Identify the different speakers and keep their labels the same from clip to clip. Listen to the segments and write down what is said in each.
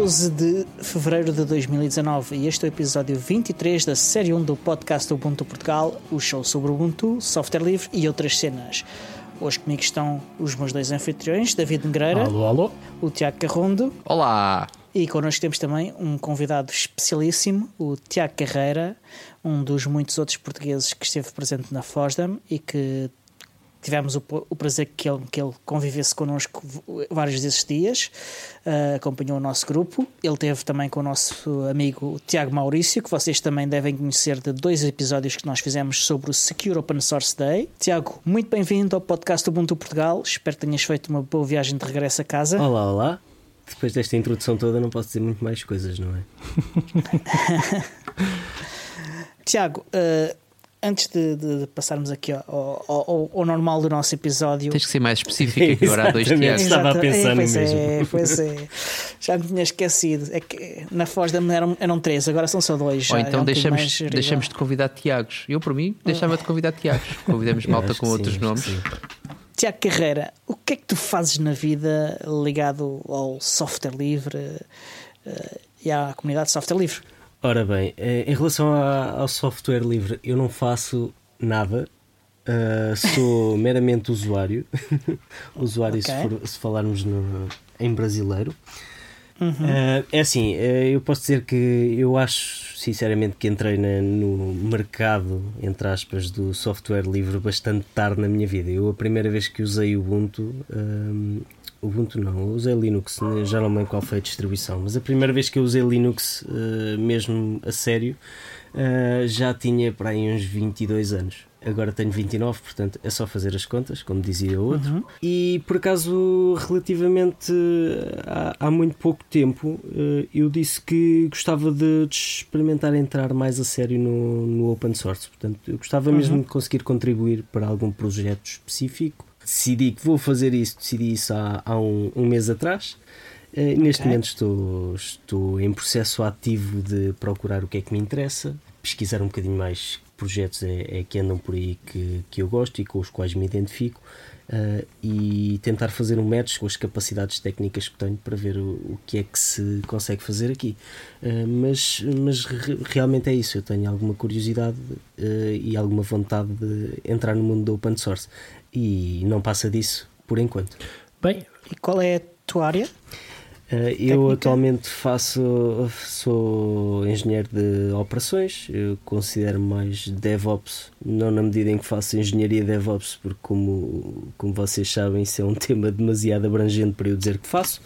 Speaker 1: 12 de fevereiro de 2019 e este é o episódio 23 da série 1 do podcast Ubuntu Portugal, o show sobre Ubuntu, software livre e outras cenas. Hoje comigo estão os meus dois anfitriões, David Negreira,
Speaker 2: Alô, alô.
Speaker 1: o Tiago Carrondo
Speaker 3: Olá!
Speaker 1: e connosco temos também um convidado especialíssimo, o Tiago Carreira, um dos muitos outros portugueses que esteve presente na FOSDAM e que tivemos o, o prazer que ele, que ele convivesse connosco vários desses dias, uh, acompanhou o nosso grupo. Ele teve também com o nosso amigo Tiago Maurício, que vocês também devem conhecer de dois episódios que nós fizemos sobre o Secure Open Source Day. Tiago, muito bem-vindo ao podcast Ubuntu Portugal. Espero que tenhas feito uma boa viagem de regresso a casa.
Speaker 4: Olá, olá. Depois desta introdução toda, não posso dizer muito mais coisas, não é?
Speaker 1: Tiago, uh, antes de, de, passarmos aqui ao, ao, ao, normal do nosso episódio.
Speaker 3: Tens que ser mais específico que agora há dois dias.
Speaker 4: Estava a pensar
Speaker 1: é,
Speaker 4: pois
Speaker 1: mesmo.
Speaker 4: É,
Speaker 1: pois é. Já me tinha esquecido. É que na Foz da eram, eram três, agora são só dois.
Speaker 3: Ou
Speaker 1: já,
Speaker 3: então
Speaker 1: é um
Speaker 3: deixamos, deixamos de convidar Tiagos. Eu, por mim, deixava de convidar Tiagos. Convidamos malta com outros
Speaker 4: sim,
Speaker 3: nomes.
Speaker 4: sim.
Speaker 1: Tiago Carreira, o que é que tu fazes na vida ligado ao software livre uh, e à comunidade de software livre?
Speaker 4: Ora bem, em relação ao software livre, eu não faço nada. Uh, sou meramente usuário. usuário, okay. se, for, se, falarmos no, em brasileiro.
Speaker 1: Uhum.
Speaker 4: Uh, é assim, eu posso dizer que eu acho sinceramente que entrei na, no mercado, entre aspas, do software livre bastante tarde na minha vida. Eu a primeira vez que usei Ubuntu, um, Ubuntu não, usei Linux, já não lembro qual foi a distribuição, mas a primeira vez que eu usei Linux uh, mesmo a sério uh, já tinha para aí uns 22 anos agora tenho 29, portanto é só fazer as contas, como dizia outro.
Speaker 1: Uhum.
Speaker 4: E por acaso, relativamente há, há, muito pouco tempo, eu disse que gostava de, de, experimentar entrar mais a sério no, no open source. Portanto, eu gostava mesmo
Speaker 1: Uhum.
Speaker 4: de conseguir contribuir para algum projeto específico. Decidi que vou fazer isso, decidi isso há, há um, um mês atrás. Uh, neste
Speaker 1: Ok.
Speaker 4: momento estou, estou em processo ativo de procurar o que é que me interessa, pesquisar um bocadinho mais projetos é, é que andam por aí que, que eu gosto e com os quais me identifico uh, e tentar fazer um match com as capacidades técnicas que tenho para ver o, o que é que se consegue fazer aqui. Uh, mas mas re- realmente é isso, eu tenho alguma curiosidade uh, e alguma vontade de entrar no mundo do open source e não passa disso por enquanto.
Speaker 2: Bem,
Speaker 1: E qual é a tua área?
Speaker 4: Uh, eu
Speaker 1: Técnica?
Speaker 4: atualmente faço sou engenheiro de operações, eu considero mais DevOps, não na medida em que faço engenharia DevOps, porque como, como vocês sabem, isso é um tema demasiado abrangente para eu dizer que faço,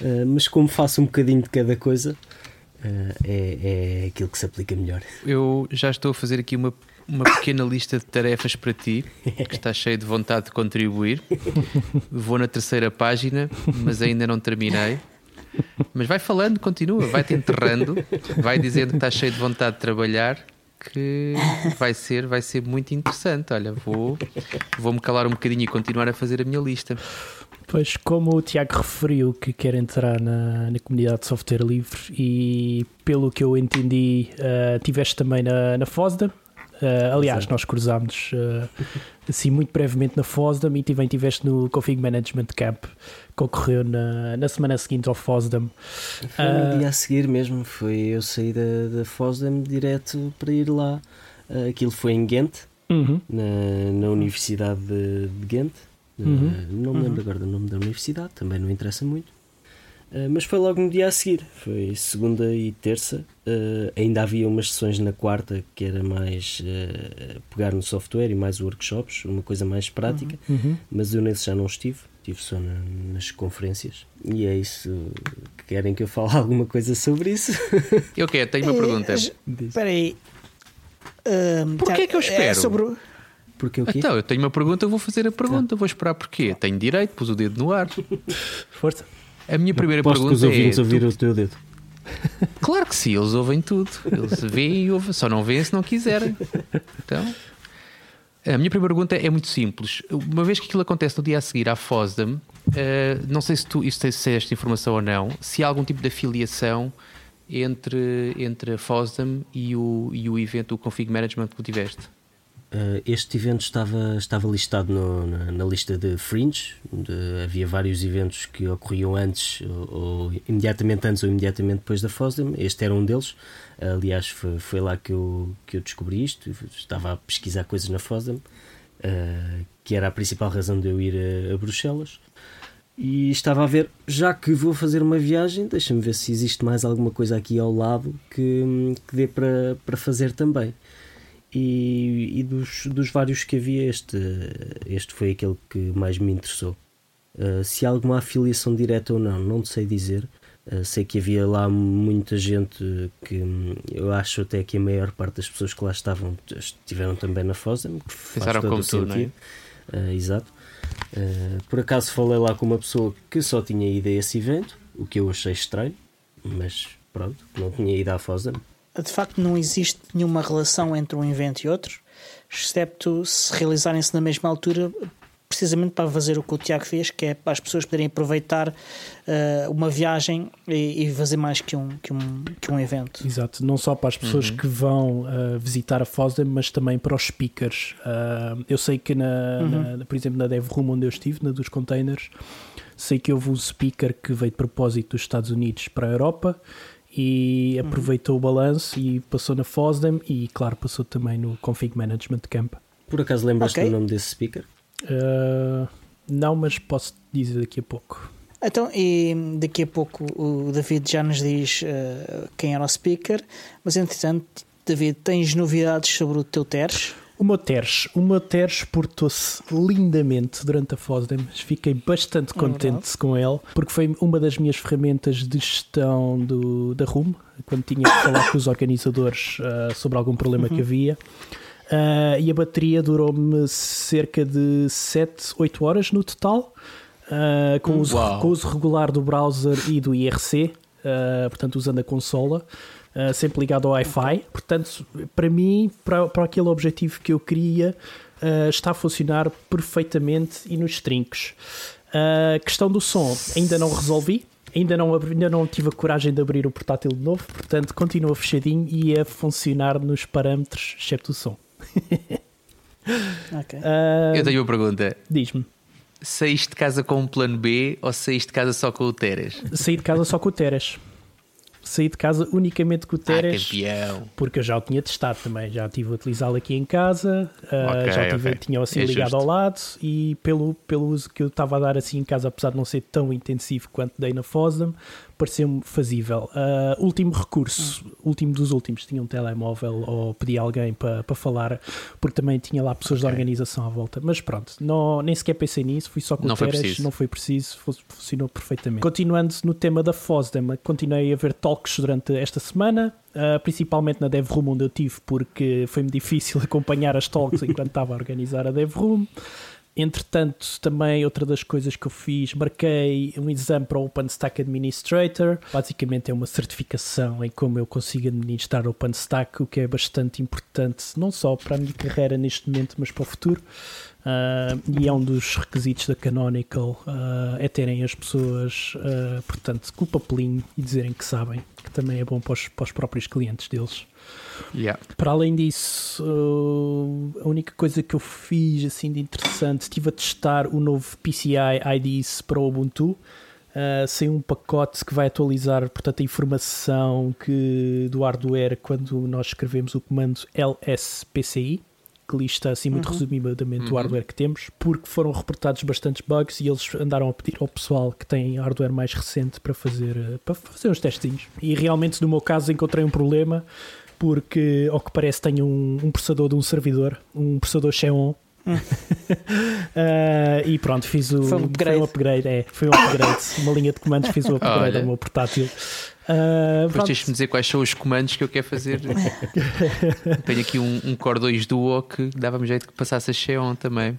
Speaker 4: uh, mas como faço um bocadinho de cada coisa, uh, é, é aquilo que se aplica melhor.
Speaker 3: Eu já estou a fazer aqui uma, uma pequena lista de tarefas para ti, que está cheio de vontade de contribuir. Vou na terceira página, mas ainda não terminei. Mas vai falando, continua, vai-te enterrando, vai dizendo que está cheio de vontade de trabalhar, que vai ser, vai ser muito interessante. Olha, vou, vou-me calar um bocadinho e continuar a fazer a minha lista.
Speaker 2: pois como o Tiago referiu que quer entrar na, na comunidade de software livre e pelo que eu entendi, uh, tiveste também na, na FOSDA. Uh, aliás,
Speaker 4: Exato.
Speaker 2: nós cruzámos uh, assim muito brevemente na FOSDAM e também estiveste no Config Management Camp que ocorreu na, na semana seguinte ao FOSDAM.
Speaker 4: Foi
Speaker 2: Ah.
Speaker 4: no dia a seguir mesmo, foi eu saí da, da FOSDEM direto para ir lá, Uh, aquilo foi em Ghent,
Speaker 2: Uhum.
Speaker 4: na, na Universidade de, de Ghent. Uh,
Speaker 2: Uhum.
Speaker 4: Não me lembro agora do nome da universidade, também não interessa muito. Uh, mas foi logo no dia a seguir, foi segunda e terça. Uh, ainda havia umas sessões na quarta que era mais uh, pegar no software e mais workshops, uma coisa mais prática,
Speaker 2: Uhum.
Speaker 4: mas eu nesse já não estive, estive só na- nas conferências. E é isso. Querem que eu fale alguma coisa sobre isso?
Speaker 3: Eu quero, tenho uma pergunta.
Speaker 1: Eh, Espera aí. Ahm,
Speaker 3: Porquê
Speaker 1: Tiago,
Speaker 3: que eu espero?
Speaker 1: É sobre... o-
Speaker 4: Porque o quê?
Speaker 3: Então, eu tenho uma pergunta, eu vou fazer a pergunta, vou esperar porquê. Tenho direito, pus o dedo no ar.
Speaker 2: Força.
Speaker 3: A minha primeira
Speaker 4: Aposto que os
Speaker 3: pergunta é.
Speaker 4: ouvintes
Speaker 3: tu-
Speaker 4: o teu dedo.
Speaker 3: Claro que sim, eles ouvem tudo. Eles veem e ouvem, só não veem se não quiserem. Então, a minha primeira pergunta é muito simples. Uma vez que aquilo acontece no dia a seguir à FOSDAM, eh, não sei se tu isto se é esta informação ou não, se há algum tipo de afiliação entre, entre a FOSDAM e o, e o evento, o Config Management que tu tiveste.
Speaker 4: Uh, este evento estava, estava listado no, na, na, lista de Fringe. De, havia vários eventos que ocorriam antes, ou, ou, imediatamente antes ou imediatamente depois da FOSDEM. Este era um deles. Aliás, foi, foi, lá que eu, que eu descobri isto. Estava a pesquisar coisas na FOSDEM, uh, que era a principal razão de eu ir a, a Bruxelas. E estava a ver, já que vou fazer uma viagem, deixa-me ver se existe mais alguma coisa aqui ao lado que, que dê para, para fazer também. E, e dos, dos vários que havia, este, este foi aquele que mais me interessou. Uh, se há alguma afiliação direta ou não, não sei dizer. Uh, sei que havia lá muita gente que eu acho até que a maior parte das pessoas que lá estavam estiveram também na FOSDEM.
Speaker 3: Pensaram como tu, não é?
Speaker 4: Uh, exato. por acaso falei lá com uma pessoa que só tinha ido a esse evento, o que eu achei estranho, mas pronto, não tinha ido à FOSDEM
Speaker 1: de facto não existe nenhuma relação entre um evento e outro, excepto se realizarem-se na mesma altura, precisamente para fazer o que o Tiago fez, que é para as pessoas poderem aproveitar uh, uma viagem e, e, fazer mais que um, que, um, que um evento.
Speaker 2: Exato, não só para as pessoas uhum. que vão uh, visitar a FOSDEM, mas também para os speakers. Uh, eu sei que, na, uhum. na, por exemplo, na DevRoom, onde eu estive, na dos containers, sei que houve um speaker que veio de propósito dos Estados Unidos para a Europa e uhum. aproveitou uhum. o balanço e passou na FOSDEM e, claro, passou também no Config Management Camp.
Speaker 4: Por acaso lembras-te okay. do nome desse speaker?
Speaker 2: Uh, não, mas posso dizer daqui a pouco.
Speaker 1: Então, e daqui a pouco o David já nos diz uh, quem era o speaker, mas entretanto, David, tens novidades sobre o teu Teres?
Speaker 2: O meu Teres, o meu Teres portou-se lindamente durante a FOSDEM. Fiquei bastante é contente é com ele, porque foi uma das minhas ferramentas de gestão do, da RUM, quando tinha que falar com os organizadores uh, sobre algum problema uhum. que havia. Uh, e a bateria durou-me cerca de 7, 8 horas no total, uh, com, uso, com o uso regular do browser e do IRC, portanto usando a consola. Uh, sempre ligado ao Wi-Fi. Portanto, para mim, para, para aquele objetivo que eu queria, uh, está a funcionar perfeitamente e nos trinques. A uh, questão do som ainda não resolvi. Ainda não, ainda não tive a coragem de abrir o portátil de novo, portanto continua fechadinho e a funcionar nos parâmetros, excepto o som.
Speaker 1: okay.
Speaker 3: Eu tenho uma pergunta.
Speaker 2: Diz-me.
Speaker 3: Saíste de casa com um plano B ou saíste de casa só com o Teres?
Speaker 2: Saí de casa só com o Teres saí de casa unicamente com o Teres.
Speaker 3: Ah,
Speaker 2: porque eu já o tinha testado também, já estive a utilizá-lo aqui em casa, uh, okay, já tive, okay. tinha assim é ligado justo. ao lado e pelo, pelo uso que eu estava a dar assim em casa, apesar de não ser tão intensivo quanto dei na FOSDEM, pareceu-me fazível. Uh, último recurso, último dos últimos, tinha um telemóvel ou pedi alguém para pa falar, porque também tinha lá pessoas okay. da organização à volta. Mas pronto, não, nem sequer pensei nisso, fui só com não Teres, foi não foi preciso, funcionou perfeitamente. Continuando no tema da FOSDEM, continuei a ver talks durante esta semana. Uh, principalmente na DevRoom onde eu tive, porque foi-me difícil acompanhar as talks enquanto estava a organizar a DevRoom. Entretanto, também outra das coisas que eu fiz, marquei um exame para o OpenStack Administrator. Basicamente é uma certificação em como eu consigo administrar o OpenStack, o que é bastante importante, não só para a minha carreira neste momento, mas para o futuro. Uh, e é um dos requisitos da Canonical uh, é terem as pessoas, uh, portanto, com o papelinho e dizerem que sabem, que também é bom para os, para os próprios clientes deles.
Speaker 3: Yeah.
Speaker 2: Para além disso, a única coisa que eu fiz assim de interessante, estive a testar o novo PCI IDs para o Ubuntu. Uh, sem um pacote que vai atualizar portanto, a informação que, do hardware quando nós escrevemos o comando lspci, que lista assim muito uhum. resumidamente uhum. o hardware que temos, porque foram reportados bastantes bugs e eles andaram a pedir ao pessoal que tem hardware mais recente para fazer, uh, para fazer uns testinhos. E realmente, no meu caso, encontrei um problema porque, ao que parece, tenho um, um processador de um servidor, um processador Xeon. uh, e pronto, fiz o. Foi um upgrade. Foi um upgrade, é, foi um upgrade. uma linha de comandos, fiz o upgrade ao meu portátil.
Speaker 3: Uh, Depois tens-me dizer quais são os comandos que eu quero fazer. Tenho aqui um, um Core 2 Duo que dava-me jeito que passasse a Xeon também.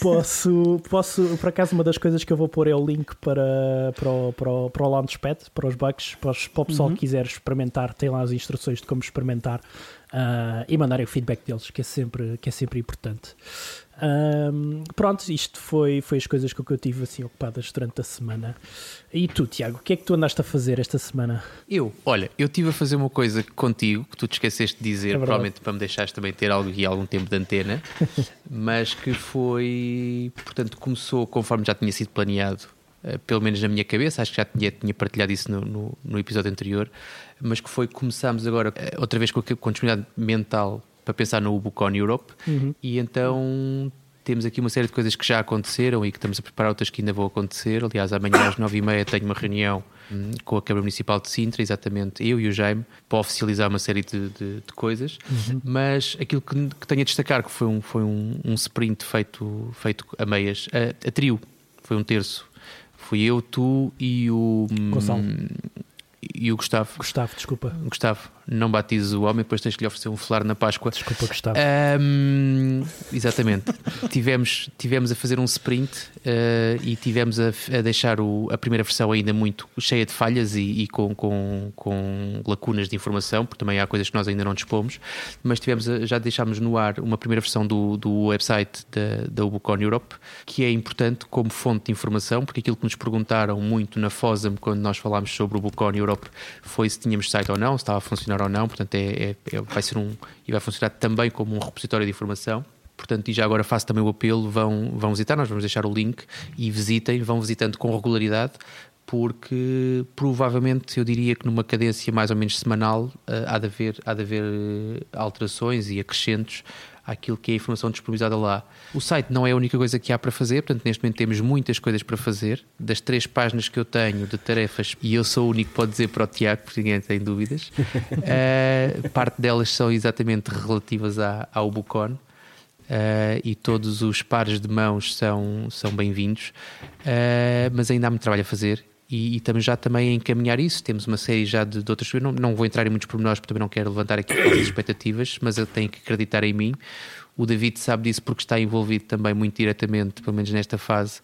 Speaker 2: Posso, posso, por acaso, uma das coisas que eu vou pôr é o link para, para, o, para, o, para o Launchpad, para os bugs, para, os, para o pessoal uhum. que quiser experimentar, tem lá as instruções de como experimentar uh, e mandarem o feedback deles, que é sempre, que é sempre importante. Um, pronto, isto foi, foi as coisas com que eu tive assim ocupadas durante a semana. E tu, Tiago, o que é que tu andaste a fazer esta semana?
Speaker 3: Eu, olha, eu estive a fazer uma coisa contigo que tu te esqueceste de dizer, é provavelmente para me deixares também ter algo e algum tempo de antena, mas que foi, portanto, começou conforme já tinha sido planeado, uh, pelo menos na minha cabeça, acho que já tinha, tinha partilhado isso no, no, no episódio anterior, mas que foi começámos agora uh, outra vez com a, com a disponibilidade mental para pensar no Ubucon Europe uhum. e então temos aqui uma série de coisas que já aconteceram e que estamos a preparar outras que ainda vão acontecer. Aliás, amanhã às nove e meia tenho uma reunião hum, com a Câmara Municipal de Sintra, exatamente eu e o Jaime, para oficializar uma série de, de, de coisas. Uhum. Mas aquilo que, que, tenho a destacar que foi um, foi um, um sprint feito, feito a meias, a, a, trio, foi um terço. Fui eu, tu e o.
Speaker 2: Hum, Gonçalo.
Speaker 3: E o Gustavo.
Speaker 2: Gustavo, desculpa.
Speaker 3: Gustavo não batizes o homem, depois tens que lhe oferecer um folar na Páscoa.
Speaker 2: Desculpa, Gustavo.
Speaker 3: Um, exatamente. tivemos, tivemos a fazer um sprint uh, e tivemos a, a deixar o, a primeira versão ainda muito cheia de falhas e, e, com, com, com lacunas de informação, porque também há coisas que nós ainda não dispomos, mas tivemos a, já deixámos no ar uma primeira versão do, do website da, da Ubucon Europe, que é importante como fonte de informação, porque aquilo que nos perguntaram muito na FOSAM quando nós falámos sobre o Ubucon Europe foi se tínhamos site ou não, se estava a funcionar ou não, portanto é, é, é, vai ser um e vai funcionar também como um repositório de informação. Portanto, e já agora faço também o apelo, vão, vão visitar, nós vamos deixar o link e visitem, vão visitando com regularidade, porque provavelmente eu diria que numa cadência mais ou menos semanal uh, há, de haver, há de haver uh, alterações e acrescentos àquilo que é a informação disponibilizada lá. O site não é a única coisa que há para fazer, portanto, neste momento temos muitas coisas para fazer. Das três páginas que eu tenho de tarefas, e eu sou o único que pode dizer para o Tiago, porque ninguém tem dúvidas, uh, parte delas são exatamente relativas à, ao Bucon. Uh, e todos os pares de mãos são, são bem-vindos, uh, mas ainda há muito trabalho a fazer e, e, estamos já também a encaminhar isso. Temos uma série já de, de outras. Não, não vou entrar em muitos pormenores porque também não quero levantar aqui as expectativas, mas eu tenho que acreditar em mim. O David sabe disso porque está envolvido também muito diretamente, pelo menos nesta fase,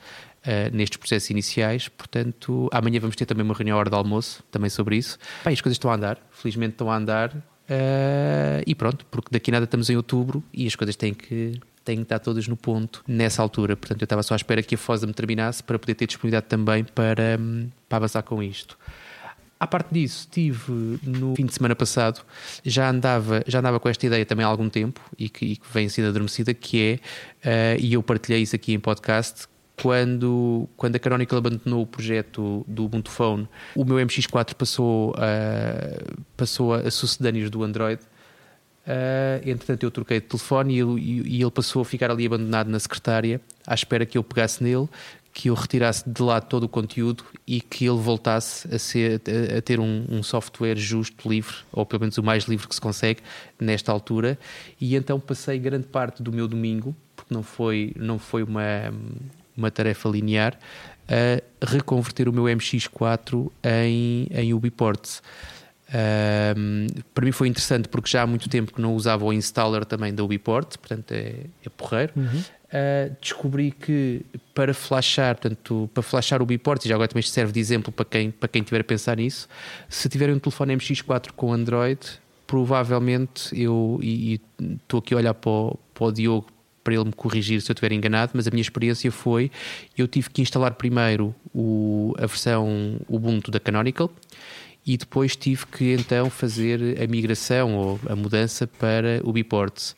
Speaker 3: uh, nestes processos iniciais. Portanto, amanhã vamos ter também uma reunião à hora de almoço também sobre isso. Bem, as coisas estão a andar, felizmente estão a andar. Uh, e pronto, porque daqui nada estamos em outubro e as coisas têm que têm que estar todas no ponto nessa altura. Portanto, eu estava só à espera que a FOSA me terminasse para poder ter disponibilidade também para, hum, para avançar com isto. À parte disso, tive no fim de semana passado, já andava, já andava com esta ideia também há algum tempo e que, e que vem sendo adormecida, que é, uh, e eu partilhei isso aqui em podcast, quando, quando a Canonical abandonou o projeto do Ubuntu Phone, o meu MX4 passou, uh, passou a sucedâneos do Android Uh, entretanto, eu troquei de telefone e ele, e ele, passou a ficar ali abandonado na secretária, à espera que eu pegasse nele, que eu retirasse de lá todo o conteúdo e que ele voltasse a, ser, a, a ter um, um, software justo, livre, ou pelo menos o mais livre que se consegue nesta altura. E então passei grande parte do meu domingo, porque não foi, não foi uma, uma tarefa linear, a reconverter o meu MX4 em, em Ubiports. Um, para mim foi interessante porque já há muito tempo que não usava o installer também da Ubiport, portanto é, é porreiro. Uhum. Uh, descobri que para flashar, portanto, para flashar o Ubiport, e já agora também serve de exemplo para quem, para quem tiver a pensar nisso, se tiverem um telefone MX4 com Android, provavelmente eu, e estou aqui a olhar para o, para o Diogo para ele me corrigir se eu estiver enganado, mas a minha experiência foi eu tive que instalar primeiro o, a versão Ubuntu da Canonical e depois tive que então fazer a migração ou a mudança para o Biports.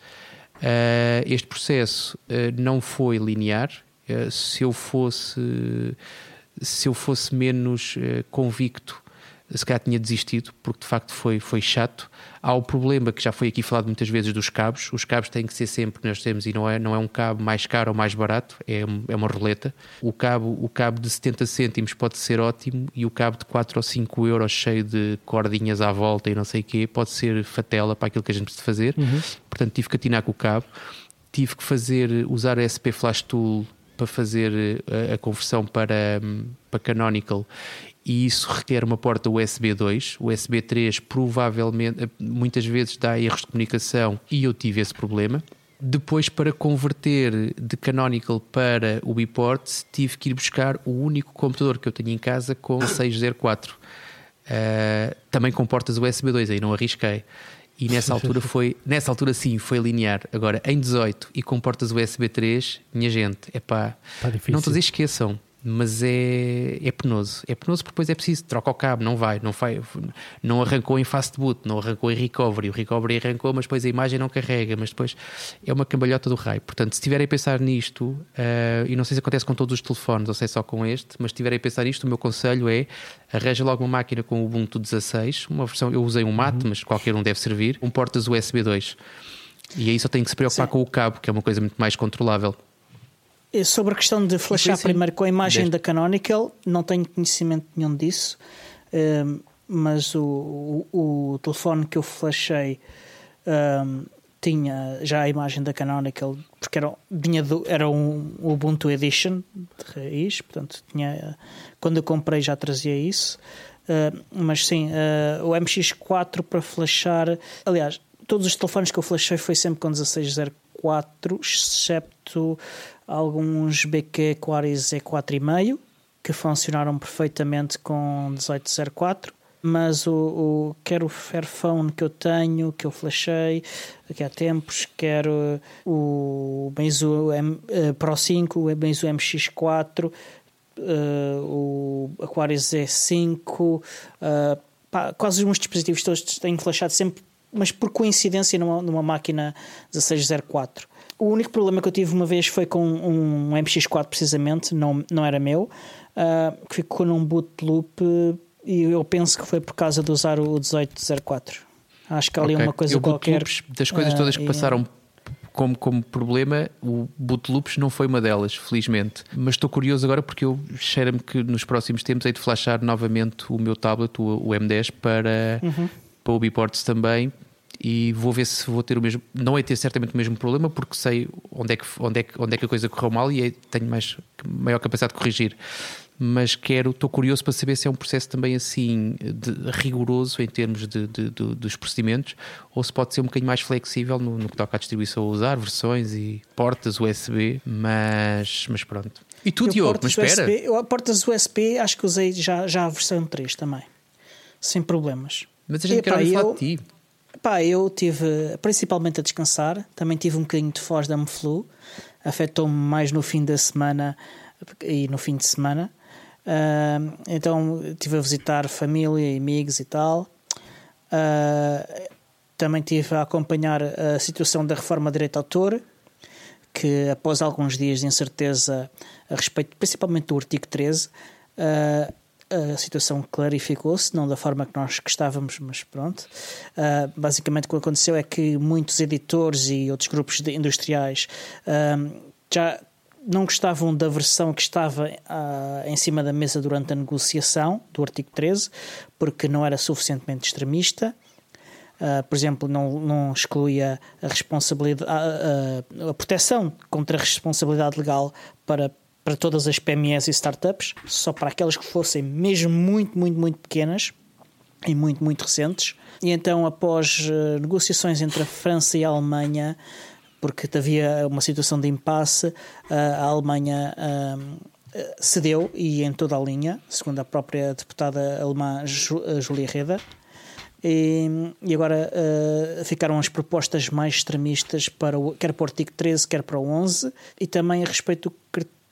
Speaker 3: Uh, este processo uh, não foi linear. Uh, se eu fosse se eu fosse menos convicto se calhar tinha desistido, porque de facto foi, foi chato. Há o problema que já foi aqui falado muitas vezes dos cabos. Os cabos têm que ser sempre, nós temos, e não é, não é um cabo mais caro ou mais barato, é, é uma roleta. O cabo, o cabo de 70 cêntimos pode ser ótimo e o cabo de 4 ou 5 euros cheio de cordinhas à volta e não sei o quê pode ser fatela para aquilo que a gente precisa fazer. Uhum. Portanto, tive que atinar com o cabo. Tive que fazer, usar a SP Flash Tool para fazer a, a conversão para, para Canonical e isso requer uma porta USB 2. USB 3 provavelmente, muitas vezes dá erros de comunicação e eu tive esse problema. Depois, para converter de Canonical para o Biport, tive que ir buscar o único computador que eu tenho em casa com 604. Uh, também com portas USB 2, aí não arrisquei. e nessa altura foi, nessa altura sim, foi linear. Agora, em 18 e com portas USB 3, minha gente, é pá, tá não todos esqueçam, mas é, é penoso. É penoso porque depois é preciso, troca o cabo, não vai, não vai, não arrancou em fast boot, não arrancou em recovery, o recovery arrancou, mas depois a imagem não carrega, mas depois é uma cambalhota do raio. Portanto, se estiverem a pensar nisto, uh, e não sei se acontece com todos os telefones ou se é só com este, mas se estiverem a pensar nisto, o meu conselho é arranja logo uma máquina com o Ubuntu 16, uma versão, eu usei um mate, uhum. mas qualquer um deve servir, um portas USB 2. E aí só tem que se preocupar Sim. com o cabo, que é uma coisa muito mais controlável.
Speaker 1: Sobre a questão de flashar primeiro com a imagem Deste. da Canonical, não tenho conhecimento nenhum disso, ehm, mas o, o, o, telefone que eu flashei um, ehm, tinha já a imagem da Canonical, porque era, vinha do, era um Ubuntu Edition de raiz, portanto, tinha, quando eu comprei já trazia isso. Uh, mas sim, uh, o MX4 para flashar, aliás, todos os telefones que eu flashei foi sempre com 1604, excepto alguns BQ Quaris E4,5 que funcionaram perfeitamente com 1804 mas o, o quer o Fairphone que eu tenho, que eu flashei aqui há tempos, quer o Meizu M, uh, Pro 5, o Meizu MX4, uh, o Aquarius E5, uh, pá, quase os meus dispositivos todos têm flashado sempre, mas por coincidência numa, numa máquina 1604. O único problema que eu tive uma vez foi com um MX4, precisamente, não, não era meu, uh, que ficou num boot loop e eu penso que foi por causa de usar o 1804. Acho que ali okay. uma coisa eu, qualquer.
Speaker 3: Loops, das coisas uh, todas que passaram como, como problema, o boot loops não foi uma delas, felizmente. Mas estou curioso agora porque eu cheiro-me que nos próximos tempos hei de flashar novamente o meu tablet, o, o M10, para, uhum. Para o Biports também, e vou ver se vou ter o mesmo. Não é ter certamente o mesmo problema, porque sei onde é que, onde é que, onde é que a coisa correu mal e é, tenho mais, maior capacidade de corrigir. Mas quero, estou curioso para saber se é um processo também assim de, rigoroso em termos de, de, de, dos procedimentos ou se pode ser um bocadinho mais flexível no, no que toca à distribuição a usar, versões e portas USB, mas, mas pronto. E tu, Diogo, mas espera.
Speaker 1: USB, eu, portas USB acho que usei já, já a versão 3 também, sem problemas.
Speaker 3: Mas a gente quer falar eu... de ti.
Speaker 1: Pá, eu tive principalmente a descansar, também tive um bocadinho de foz da flu, afetou-me mais no fim da semana e no fim de semana. Uh, então estive a visitar família e amigos e tal. Uh, também estive a acompanhar a situação da reforma de direito de autor, que após alguns dias de incerteza a respeito, principalmente do artigo 13, uh, a situação clarificou-se, não da forma que nós gostávamos, mas pronto. Uh, basicamente, o que aconteceu é que muitos editores e outros grupos industriais uh, já não gostavam da versão que estava uh, em cima da mesa durante a negociação do artigo 13, porque não era suficientemente extremista. Uh, por exemplo, não, não excluía a responsabilidade, a, a, a proteção contra a responsabilidade legal para para todas as PMEs e startups, só para aquelas que fossem mesmo muito, muito, muito pequenas e muito, muito recentes. E então, após uh, negociações entre a França e a Alemanha, porque havia uma situação de impasse, uh, a Alemanha uh, cedeu e em toda a linha, segundo a própria deputada alemã Julia Reda. E, e agora ficaram as propostas mais extremistas para o, quer para o artigo 13, quer para o 11, e também a respeito do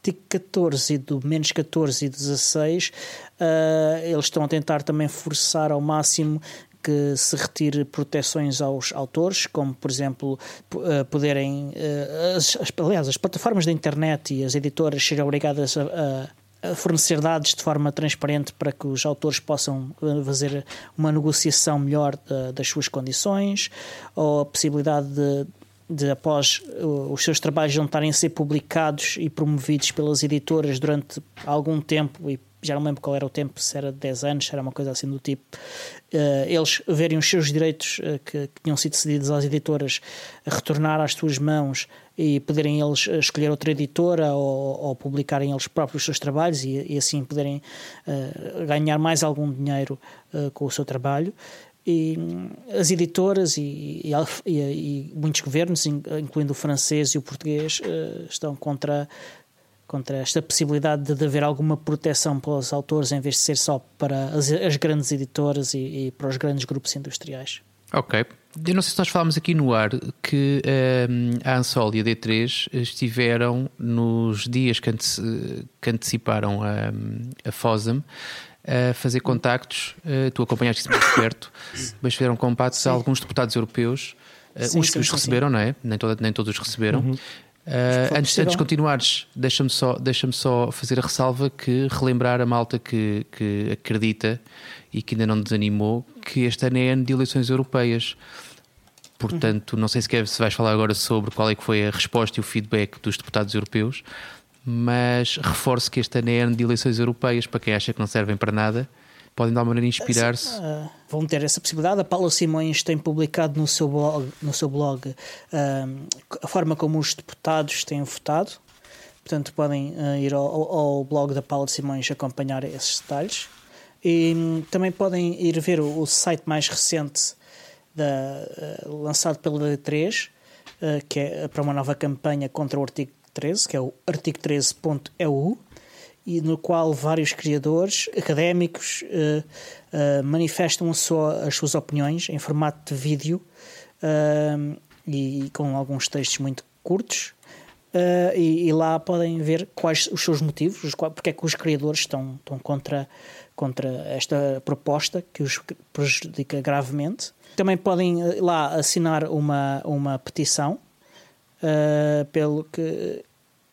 Speaker 1: artigo 14 e do menos 14 e 16, uh, eles estão a tentar também forçar ao máximo que se retire proteções aos autores, como por exemplo uh, poderem, uh, as, as, aliás, as plataformas da internet e as editoras serem obrigadas a, a fornecer dados de forma transparente para que os autores possam fazer uma negociação melhor de, das suas condições, ou a possibilidade de de após os seus trabalhos não estarem a ser publicados e promovidos pelas editoras durante algum tempo e já não lembro qual era o tempo, se era 10 anos, se era uma coisa assim do tipo, uh, eles verem os seus direitos uh, que, que, tinham sido cedidos às editoras retornar às suas mãos e poderem eles escolher outra editora ou, ou publicarem eles próprios os seus trabalhos e, e assim poderem ganhar mais algum dinheiro com o seu trabalho e as editoras e, e, e, muitos governos, incluindo o francês e o português, eh, estão contra, contra esta possibilidade de, haver alguma proteção para os autores em vez de ser só para as, as grandes editoras e, e, para os grandes grupos industriais.
Speaker 3: Ok, eu não sei se nós falámos aqui no ar que um, a Ansol e a D3 estiveram nos dias que, ante que anteciparam a, a FOSAM a fazer contactos. Uh, tu acompanhaste isso mais perto, mas fizeram contactos a alguns deputados europeus. Uh, sim, uns que os receberam, não é? Nem, toda, nem todos os receberam. Uhum. Uh, antes, antes de continuares, deixa-me só, deixa só fazer a ressalva que relembrar a malta que, que acredita e que ainda não desanimou que este ano é ano de eleições europeias. Portanto, não sei se, quer, se vais falar agora sobre qual é que foi a resposta e o feedback dos deputados europeus, mas reforço que este ano é ano de eleições europeias, para quem acha que não servem para nada, podem de alguma maneira inspirar-se. Uh,
Speaker 1: vão ter essa possibilidade. A Paula Simões tem publicado no seu blog, no seu blog uh, a forma como os deputados têm votado. Portanto, podem uh, ir ao, ao, blog da Paula Simões acompanhar esses detalhes. E um, também podem ir ver o, o site mais recente da, lançado pela D3, que é para uma nova campanha contra o artigo 13, que é o artigo 13.eu, e no qual vários criadores académicos uh, uh, manifestam as suas opiniões em formato de vídeo uh, e com alguns textos muito curtos. E, e, lá podem ver quais os seus motivos, os, porque é que os criadores estão, estão contra, contra esta proposta que os prejudica gravemente. Também podem lá assinar uma, uma petição uh, pelo que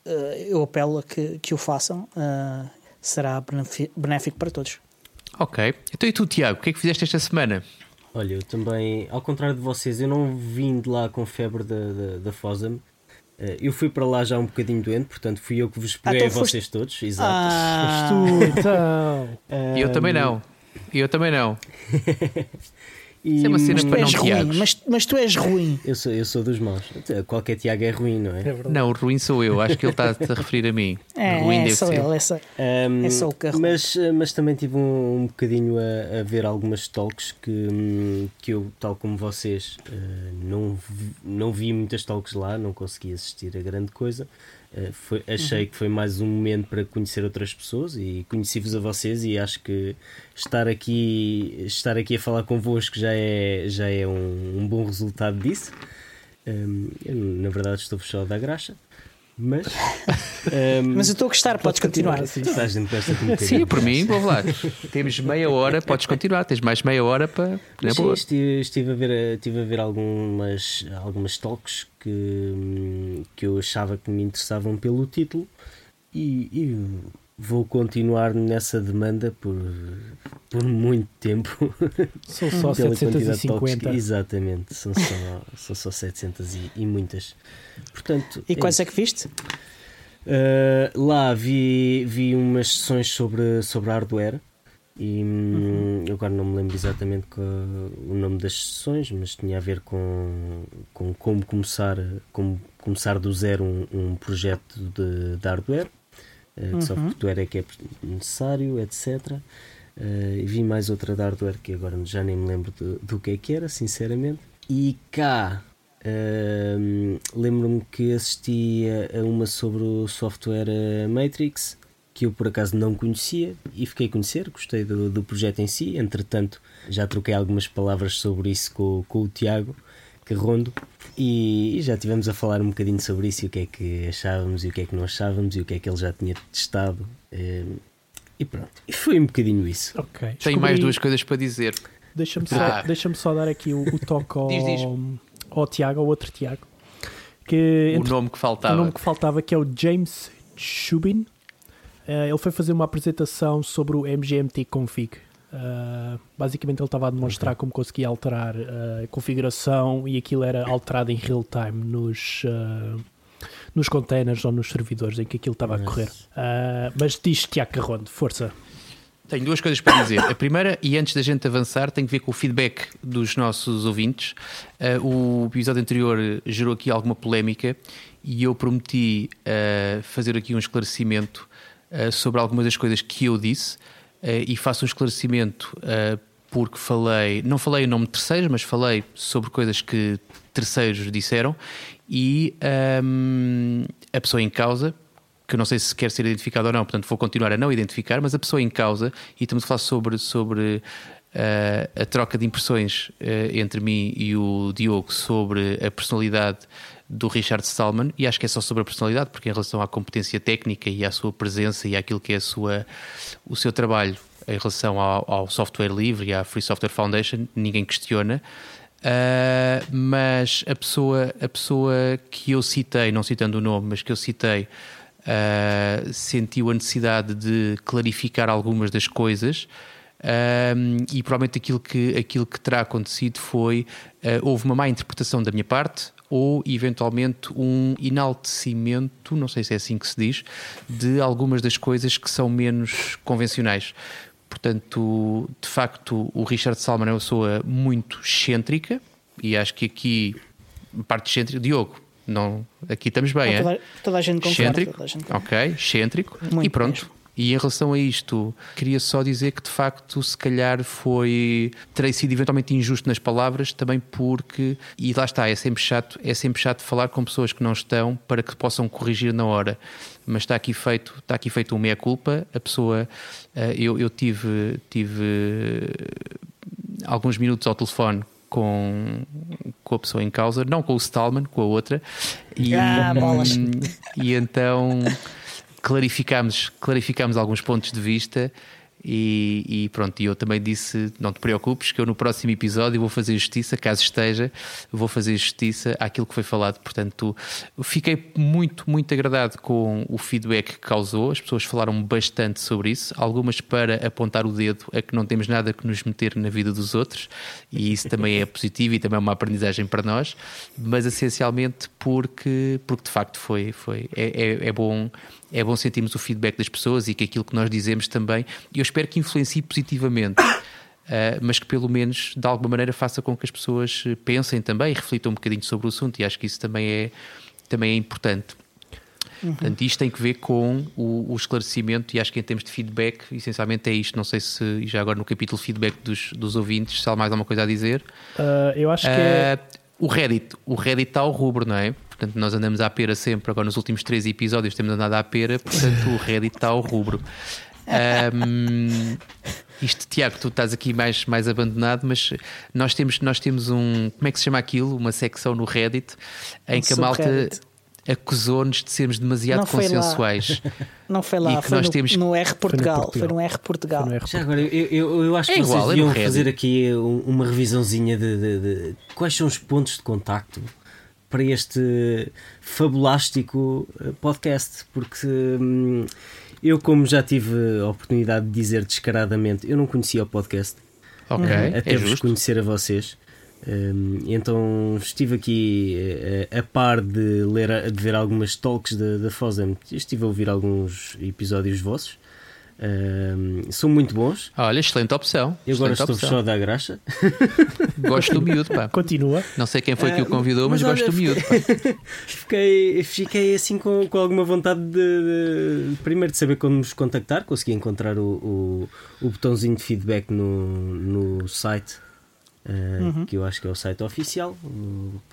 Speaker 1: uh, eu apelo a que, que o façam, uh, será benéfico para todos.
Speaker 3: Ok. Então e tu, Tiago, o que é que fizeste esta semana?
Speaker 4: Olha, eu também, ao contrário de vocês, eu não vim de lá com febre da, da, da Fosam. Eu fui para lá já um bocadinho doente, portanto fui eu que vos peguei ah, então a vocês todos. Exato.
Speaker 1: Ah, tu, então.
Speaker 3: eu também não. Eu também não.
Speaker 1: E, Isso é uma cena para não ruim, mas, mas tu és ruim.
Speaker 4: Eu sou, eu sou dos maus. Qualquer Tiago é ruim, não é? é
Speaker 3: não, o ruim sou eu. Acho que ele está a referir a mim.
Speaker 1: É,
Speaker 3: ruim
Speaker 1: é, deve sou ser. ele, é só, um, é só o carro.
Speaker 4: Mas, mas também tive um, um bocadinho a, a, ver algumas talks que, que eu, tal como vocês, uh, não, vi, não vi muitas talks lá, não consegui assistir a grande coisa. Uh, foi, achei uhum. que foi mais um momento para conhecer outras pessoas e conheci-vos a vocês e acho que estar aqui estar aqui a falar convosco já é, já é um, um bom resultado disso. Um, eu, na verdade estou fechado da graxa. Mas,
Speaker 1: um, mas eu estou a gostar, podes continuar.
Speaker 4: continuar. Sim,
Speaker 3: Sim, por mim, vou lá. Temos meia hora, podes continuar. Tens mais meia hora para.
Speaker 4: Na boa. Estive, estive, a ver, estive a ver algumas, algumas talks que, que eu achava que me interessavam pelo título e, e vou continuar nessa demanda por, por muito tempo.
Speaker 2: São só 750.
Speaker 4: Que, exatamente, são só, são só 700 e, e muitas. Portanto,
Speaker 1: e quais é, é que viste?
Speaker 4: Uh, lá vi, vi umas sessões sobre, sobre hardware e uhum. agora não me lembro exatamente o nome das sessões, mas tinha a ver com, com como começar, como começar do zero um, um projeto de, de hardware uh, que software é que é necessário, etc. Uh, e vi mais outra de hardware que agora já nem me lembro do, do que é que era, sinceramente. E cá uh, lembro-me que assisti a, a, uma sobre o software Matrix que eu por acaso não conhecia e fiquei a conhecer, gostei do, do projeto em si. Entretanto, já troquei algumas palavras sobre isso com, com o Tiago Carrondo e já tivemos a falar um bocadinho sobre isso e o que é que achávamos e o que é que não achávamos e o que é que ele já tinha testado. Ehm, e pronto, e foi um bocadinho isso.
Speaker 2: Ok.
Speaker 3: Tenho Descobri... mais duas coisas para dizer.
Speaker 2: Deixa-me só, ah. deixa só dar aqui o, o toque ao, diz, diz. ao Tiago, ao outro Tiago. Que,
Speaker 3: o nome que faltava.
Speaker 2: O nome que faltava, que é o James Shubin. Uh, ele foi fazer uma apresentação sobre o MGMT Config. Uh, basicamente ele estava a demonstrar okay. como conseguia alterar uh, a configuração e aquilo era alterado em real time nos, uh, nos containers ou nos servidores em que aquilo estava a correr. mas diz Tiago Carronde, força.
Speaker 3: Tenho duas coisas para dizer. A primeira, e antes da gente avançar, tem que ver com o feedback dos nossos ouvintes. o episódio anterior gerou aqui alguma polémica e eu prometi fazer aqui um esclarecimento sobre algumas das coisas que eu disse. Eh, e faço um esclarecimento eh, porque falei, não falei em nome de terceiros, mas falei sobre coisas que terceiros disseram e um, ehm, a pessoa em causa, que eu não sei se quer ser identificada ou não, portanto vou continuar a não identificar, mas a pessoa em causa, e estamos a falar sobre, sobre a troca de impressões uh, entre mim e o Diogo sobre a personalidade do Richard Stallman, e acho que é só sobre a personalidade, porque em relação à competência técnica e à sua presença e àquilo que é sua, o seu trabalho em relação ao, ao software livre e à Free Software Foundation, ninguém questiona. Uh, mas a pessoa, a pessoa que eu citei, não citando o nome, mas que eu citei, uh, sentiu a necessidade de clarificar algumas das coisas. Uh, e provavelmente aquilo que, aquilo que terá acontecido foi houve uma má interpretação da minha parte, ou eventualmente um enaltecimento, não sei se é assim que se diz, de algumas das coisas que são menos convencionais. Portanto, de facto, o Richard Salman é uma pessoa muito excêntrica e acho que aqui, parte excêntrica, Diogo, não, aqui estamos bem,
Speaker 1: toda,
Speaker 3: é?
Speaker 1: Toda a gente concorda.
Speaker 3: Excêntrico, ok, excêntrico, muito e pronto. Mesmo. E em relação a isto, queria só dizer que de facto, se calhar foi. terei sido eventualmente injusto nas palavras, também porque. E lá está, é sempre chato, é sempre chato falar com pessoas que não estão para que possam corrigir na hora. Mas está aqui feito, está aqui feito uma meia-culpa. A pessoa. Eh, eu, eu tive, tive alguns minutos ao telefone com, com a pessoa em causa, não com o Stallman, com a outra.
Speaker 1: E, ah, bolas.
Speaker 3: e então clarificámos, clarificámos alguns pontos de vista e, e, pronto, eu também disse: não te preocupes, que eu no próximo episódio vou fazer justiça, caso esteja, vou fazer justiça àquilo que foi falado. Portanto, fiquei muito, muito agradado com o feedback que causou. As pessoas falaram bastante sobre isso, algumas para apontar o dedo a que não temos nada que nos meter na vida dos outros, e isso também é positivo e também é uma aprendizagem para nós, mas essencialmente porque, porque de facto foi, foi é, é, é bom é bom sentirmos o feedback das pessoas e que aquilo que nós dizemos também, e eu espero que influencie positivamente. Uh, mas que pelo menos de alguma maneira faça com que as pessoas pensem também e reflitam um bocadinho sobre o assunto, e acho que isso também é, também é importante. Uhum. Portanto, isto tem que ver com o, o, esclarecimento, e acho que em termos de feedback, essencialmente é isto. Não sei se já agora no capítulo feedback dos, dos ouvintes, se há mais alguma coisa a dizer.
Speaker 2: Uh, eu acho que. É...
Speaker 3: O Reddit, o Reddit está ao rubro, não é? Portanto, nós andamos à pera sempre. Agora, nos últimos três episódios, temos andado à pera, portanto, o Reddit está ao rubro. Um, isto, Tiago, tu estás aqui mais, mais abandonado, mas nós temos, nós temos um. Como é que se chama aquilo? Uma secção no Reddit em um que a malta acusou-nos de sermos demasiado não consensuais.
Speaker 1: Não foi lá, foi, no, temos... no, R Portugal. Foi no, R Portugal. Foi no R Portugal.
Speaker 4: Já agora, eu, eu, eu acho é que igual, vocês é fazer aqui uma revisãozinha de, de, de, quais são os pontos de contacto para este fabulástico eh, podcast, porque hum, eu, como já tive a oportunidade de dizer descaradamente, eu não conhecia o podcast.
Speaker 3: Ok, uh,
Speaker 4: até
Speaker 3: é
Speaker 4: vos
Speaker 3: justo.
Speaker 4: conhecer a vocês. Um, então estive aqui a, eh, a par de ler, de ver algumas talks da, da Fosam. Estive a ouvir alguns episódios vossos Uh, são muito bons.
Speaker 3: Olha, excelente opção.
Speaker 4: Eu agora estou opção. só a dar graxa.
Speaker 3: Gosto do miúdo, pá.
Speaker 2: Continua.
Speaker 3: Não sei quem foi que o convidou, mas, mas gosto do miúdo.
Speaker 4: fiquei, fiquei assim com, com alguma vontade de, de, primeiro de saber como nos contactar. Consegui encontrar o, o, o botãozinho de feedback no, no site Uh, uhum. que eu acho que é o site oficial.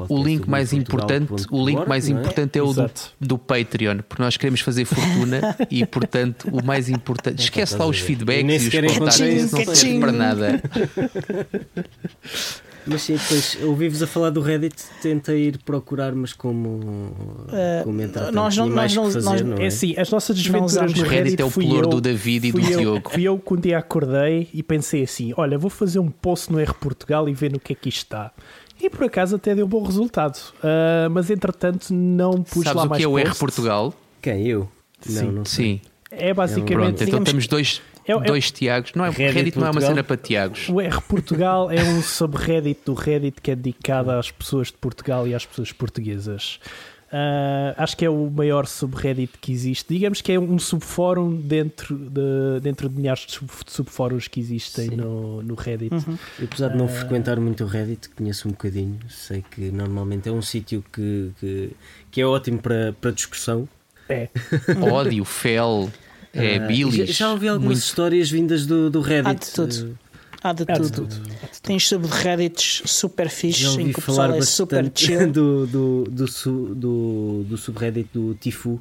Speaker 3: O, link mais importante, o link mais é? importante é o do, do, Patreon, porque nós queremos fazer fortuna e, portanto, o mais importante. Esquece lá os feedbacks e os comentários, não serve para nada.
Speaker 4: Mas sim, depois ouvi-vos a falar do Reddit, tenta ir procurar, mas como uh, comentar
Speaker 2: nós não, mais nós, fazer, nós, não é? é assim, as nossas desventuras no Reddit,
Speaker 3: Reddit é o pelour do David e do
Speaker 2: eu,
Speaker 3: Diogo.
Speaker 2: Fui eu que um dia acordei e pensei assim, olha, vou fazer um post no R Portugal e ver no que é que isto está. E por acaso até deu bom resultado. Uh, mas entretanto não pus
Speaker 3: Sabes
Speaker 2: lá
Speaker 3: o
Speaker 2: mais
Speaker 3: que é
Speaker 2: o
Speaker 3: R Portugal?
Speaker 4: Quem? Eu?
Speaker 3: Sim. Não, não Sim.
Speaker 2: É basicamente.
Speaker 3: Pronto, então temos dois, é, é, dois Tiagos. Não é, Reddit, Reddit não é uma cena para Tiagos.
Speaker 2: O R Portugal é um subreddit do Reddit que é dedicado às pessoas de Portugal e às pessoas portuguesas. Uh, acho que é o maior subreddit que existe. Digamos que é um subfórum dentro de, dentro de milhares de subfóruns que existem no, no Reddit. Uhum.
Speaker 4: apesar de não uh, frequentar muito o Reddit, conheço um bocadinho. Sei que normalmente é um sítio que, que, que, é ótimo para, para discussão.
Speaker 2: É.
Speaker 3: Ódio, fel. É, uh, Já,
Speaker 4: já ouvi algumas muito... histórias vindas do, do Reddit. Há
Speaker 1: de tudo. Há de, tudo. de tudo. Tens subreddits super fixe em que o pessoal é super chill.
Speaker 4: Do, do, do, do, do subreddit do Tifu,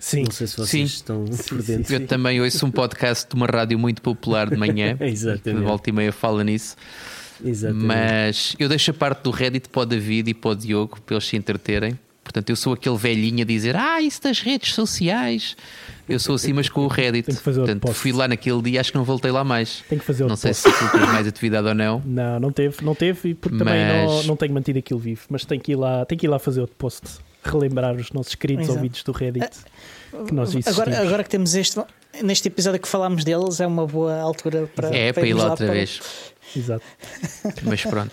Speaker 4: Sim. Não sei se vocês sim. estão por dentro.
Speaker 3: Eu também ouço um podcast de uma rádio muito popular de manhã.
Speaker 4: Exatamente.
Speaker 3: Volta e meia fala nisso. Exatamente. Mas eu deixo a parte do Reddit para o David e para o Diogo, para eles se entreterem. Portanto, eu sou aquele velhinho a dizer: Ah, isso das redes sociais. Eu sou assim, mas com o Reddit. Tenho que fazer Portanto, post. fui lá naquele dia, acho que não voltei lá mais.
Speaker 2: Tenho que fazer
Speaker 3: Não sei post. se tu tens mais atividade ou não.
Speaker 2: Não, não teve, não teve, porque mas... também não, não tenho mantido aquilo vivo. Mas tenho que ir lá, tenho que ir lá fazer outro post, relembrar os nossos queridos Exato. ouvidos do Reddit. Que nós
Speaker 1: agora, agora que temos este, neste episódio que falámos deles, é uma boa altura para.
Speaker 3: É, para, para ir lá outra para... vez.
Speaker 2: Exato.
Speaker 3: Mas pronto.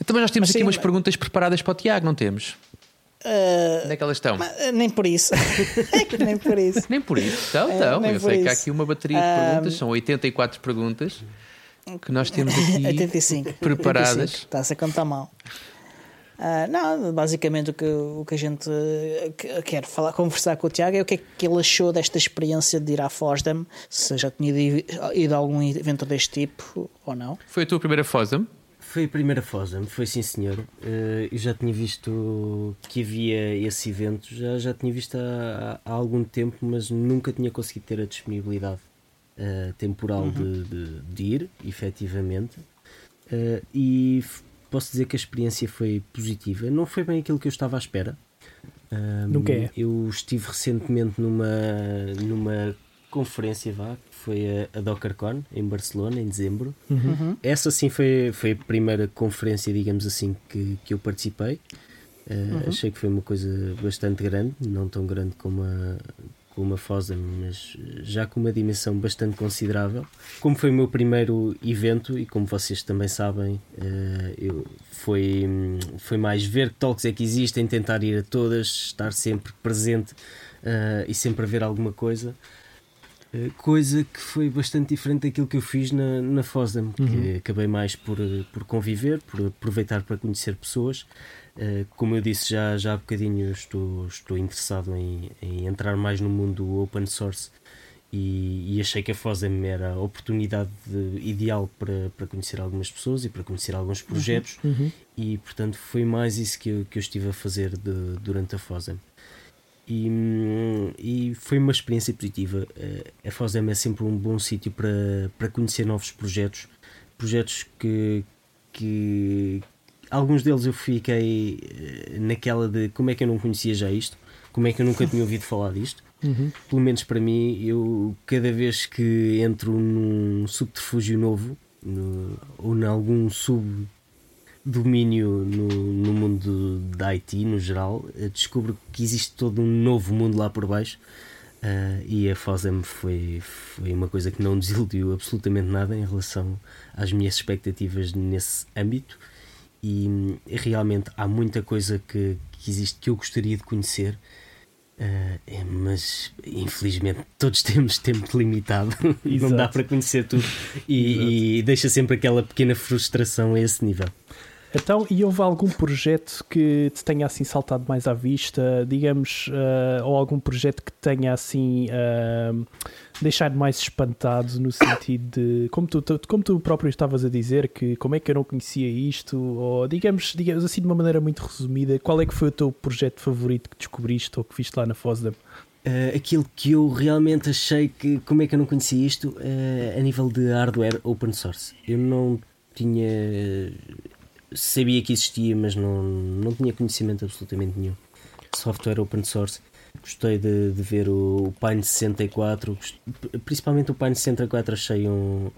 Speaker 3: Então, nós temos Mas, aqui sim, umas perguntas preparadas para o Tiago, não temos? Uh, Onde é que elas estão?
Speaker 1: Eh, nem por isso. nem por isso.
Speaker 3: nem por isso. Então, então. eu sei isso. que há aqui uma bateria de perguntas, são 84 perguntas que nós temos aqui 85, preparadas. 85.
Speaker 1: Está-se a contar mal. Uh, não, basicamente o que, o que a gente quer falar, conversar com o Tiago é o que é que ele achou desta experiência de ir à Fosdam, se já tinha ido a algum evento deste tipo ou não.
Speaker 3: Foi a tua primeira Fosdam?
Speaker 4: Foi a primeira Fosdam, foi sim senhor. Uh, eu já tinha visto que havia esse evento, já, já tinha visto há, há algum tempo, mas nunca tinha conseguido ter a disponibilidade uh, temporal uhum. de, de, de, ir, efetivamente. Uh, e posso dizer que a experiência foi positiva. Não foi bem aquilo que eu estava à espera.
Speaker 2: Um, Nunca é.
Speaker 4: Eu estive recentemente numa, numa conferência, vá, foi a, a DockerCon em Barcelona, em dezembro.
Speaker 2: Uhum. uhum.
Speaker 4: Essa sim foi, foi a primeira conferência, digamos assim, que, que eu participei. Uh, uhum. Achei que foi uma coisa bastante grande, não tão grande como a, com uma FOSA, mas já com uma dimensão bastante considerável. Como foi o meu primeiro evento, e como vocês também sabem, eh, eu, foi, foi mais ver que talks é que existem, tentar ir a todas, estar sempre presente uh, e sempre a ver alguma coisa. Uh, coisa que foi bastante diferente daquilo que eu fiz na, na FOSDEM, uhum. que acabei mais por, por conviver, por aproveitar para conhecer pessoas. Eh, como eu disse já, já há bocadinho, estou, estou interessado em, em entrar mais no mundo open source e, e achei que a FOSEM era a oportunidade de, ideal para, para conhecer algumas pessoas e para conhecer alguns projetos
Speaker 2: uhum, uhum.
Speaker 4: e portanto foi mais isso que eu, que eu estive a fazer de, durante a FOSEM. E, e, foi uma experiência positiva. Eh, a FOSEM é sempre um bom sítio para, para conhecer novos projetos, projetos que, que, alguns deles eu fiquei eh, naquela de como é que eu não conhecia já isto, como é que eu nunca tinha ouvido falar disto.
Speaker 2: Uhum.
Speaker 4: Pelo menos para mim, eu cada vez que entro num subterfúgio novo no, ou em algum subdomínio no, no mundo da IT no geral, eh, descubro que existe todo um novo mundo lá por baixo. Uh, e a FOSEM foi, foi uma coisa que não desiludiu absolutamente nada em relação às minhas expectativas nesse âmbito e realmente há muita coisa que, que existe que eu gostaria de conhecer. Uh, é, mas infelizmente todos temos tempo limitado, não dá para conhecer tudo e, e, deixa sempre aquela pequena frustração a esse nível.
Speaker 2: Então, e houve algum projeto que te tenha assim saltado mais à vista, digamos, uh, ou algum projeto que tenha assim uh, deixado mais espantado no sentido de, como tu, como tu próprio estavas a dizer, que como é que eu não conhecia isto, ou digamos, digamos assim de uma maneira muito resumida, qual é que foi o teu projeto favorito que descobriste ou que viste lá na FOSDEM?
Speaker 4: Uh, aquilo que eu realmente achei que, como é que eu não conhecia isto, a nível de hardware open source. Eu não tinha sabia que existia, mas não, não tinha conhecimento absolutamente nenhum. Software open source. Gostei de, de ver o, o Pine 64, principalmente o Pine 64 achei um,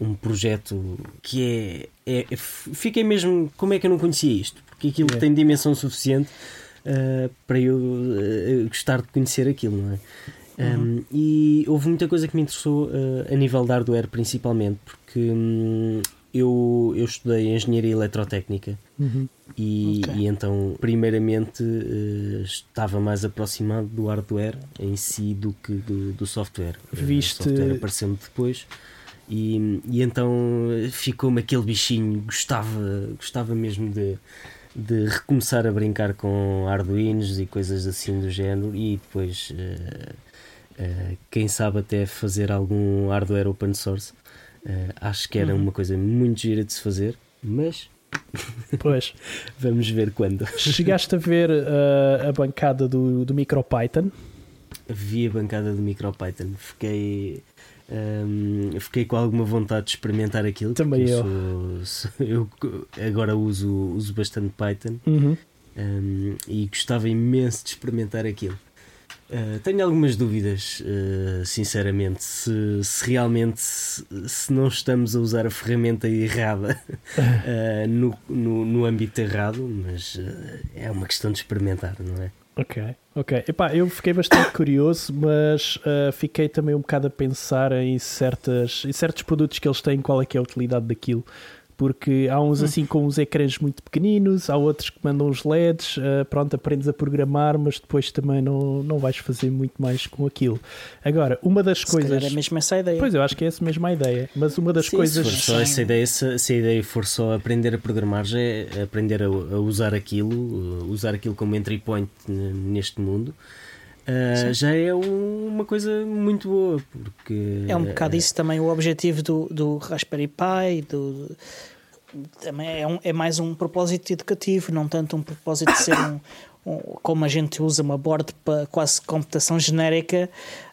Speaker 4: um projeto que é, é, Fiquei mesmo. Como é que eu não conhecia isto? Porque aquilo é. tem dimensão suficiente uh, para eu uh, gostar de conhecer aquilo, não é? Uhum. Um, e houve muita coisa que me interessou uh, a nível de hardware, principalmente, porque um, eu, eu estudei engenharia eletrotécnica
Speaker 2: uhum.
Speaker 4: e, okay. e, então, primeiramente, uh, estava mais aproximado do hardware em si do que do, do software.
Speaker 2: Viste.
Speaker 4: O software apareceu-me depois. E, e então ficou-me aquele bichinho, gostava, gostava mesmo de, de recomeçar a brincar com Arduinos e coisas assim do género e depois uh, uh, quem sabe até fazer algum hardware open source Uh, acho que era uhum. uma coisa muito gira de se fazer, mas.
Speaker 2: Pois.
Speaker 4: Vamos ver quando.
Speaker 2: Chegaste a ver uh, a bancada do, do MicroPython?
Speaker 4: vi a bancada do MicroPython. Fiquei. Um, fiquei com alguma vontade de experimentar aquilo.
Speaker 2: Também eu.
Speaker 4: Sou, sou, eu agora uso, uso bastante Python
Speaker 2: uhum.
Speaker 4: um, e gostava imenso de experimentar aquilo. Uh, tenho algumas dúvidas, uh, sinceramente, se, se realmente se, se, não estamos a usar a ferramenta errada uh, no, no, no, âmbito errado, mas é uma questão de experimentar, não é?
Speaker 2: Ok, ok. Epá, eu fiquei bastante curioso, mas fiquei também um bocado a pensar em, certas, em certos produtos que eles têm, qual é que é a utilidade daquilo porque há uns hum. assim com uns ecrãs muito pequeninos, há outros que mandam os LEDs, uh, pronto, aprendes a programar, mas depois também não, não vais fazer muito mais com aquilo. Agora, uma das
Speaker 1: se
Speaker 2: coisas.
Speaker 1: é mesmo essa ideia.
Speaker 2: Pois eu acho que é essa mesma a ideia, mas uma das
Speaker 4: Sim,
Speaker 2: coisas.
Speaker 4: Se, for só essa ideia, se, se, a ideia for só aprender a programar, já é aprender a, a usar aquilo, usar aquilo como entry point neste mundo. Uh, já é um, uma coisa muito boa porque
Speaker 1: é um bocado isso também o objetivo do, do Raspberry Pi do, também é, um, é mais um propósito educativo, não tanto um propósito de ser um, um como a gente usa uma board para quase computação genérica,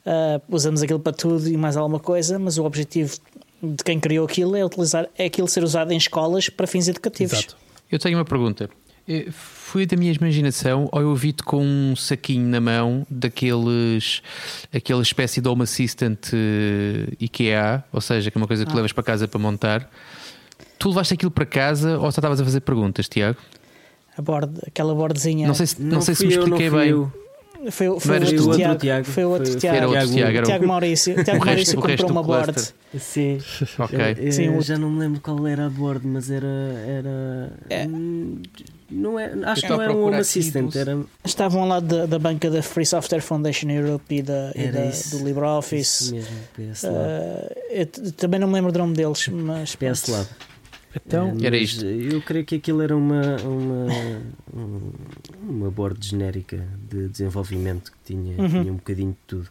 Speaker 1: uh, usamos aquilo para tudo e mais alguma coisa, mas o objetivo de quem criou aquilo é utilizar é aquilo ser usado em escolas para fins educativos. Exato.
Speaker 3: Eu tenho uma pergunta. Eh, foi da minha imaginação ou eu vi-te com um saquinho na mão daqueles aquela espécie de Home Assistant uh, IKEA, ou seja, que é uma coisa que ah. levas para casa para montar Tu levaste aquilo para casa ou só estavas a fazer perguntas, Tiago?
Speaker 1: A borda, aquela bordezinha.
Speaker 3: Não sei se, não, não sei se me expliquei bem.
Speaker 1: Eu. Foi, foi, o outro Tiago, Tiago, foi o outro Tiago.
Speaker 3: Era outro Tiago.
Speaker 1: Tiago Maurício. Tiago Maurício comprou uma board.
Speaker 4: Sim.
Speaker 3: Ok.
Speaker 4: Eu, Sim, eu já não me lembro qual era a board, mas era. era é. Não é, acho que não era um Home Assistant. Era...
Speaker 1: Estavam ao lado da, da, banca da Free Software Foundation Europe e, da, e da do LibreOffice. Isso
Speaker 4: mesmo, PS
Speaker 1: uh, também não me lembro do nome deles, mas.
Speaker 4: PS Lab.
Speaker 3: Então,
Speaker 4: é,
Speaker 3: era isto.
Speaker 4: Eu creio que aquilo era uma, uma, uma board genérica de desenvolvimento que tinha, uhum. tinha um bocadinho de tudo.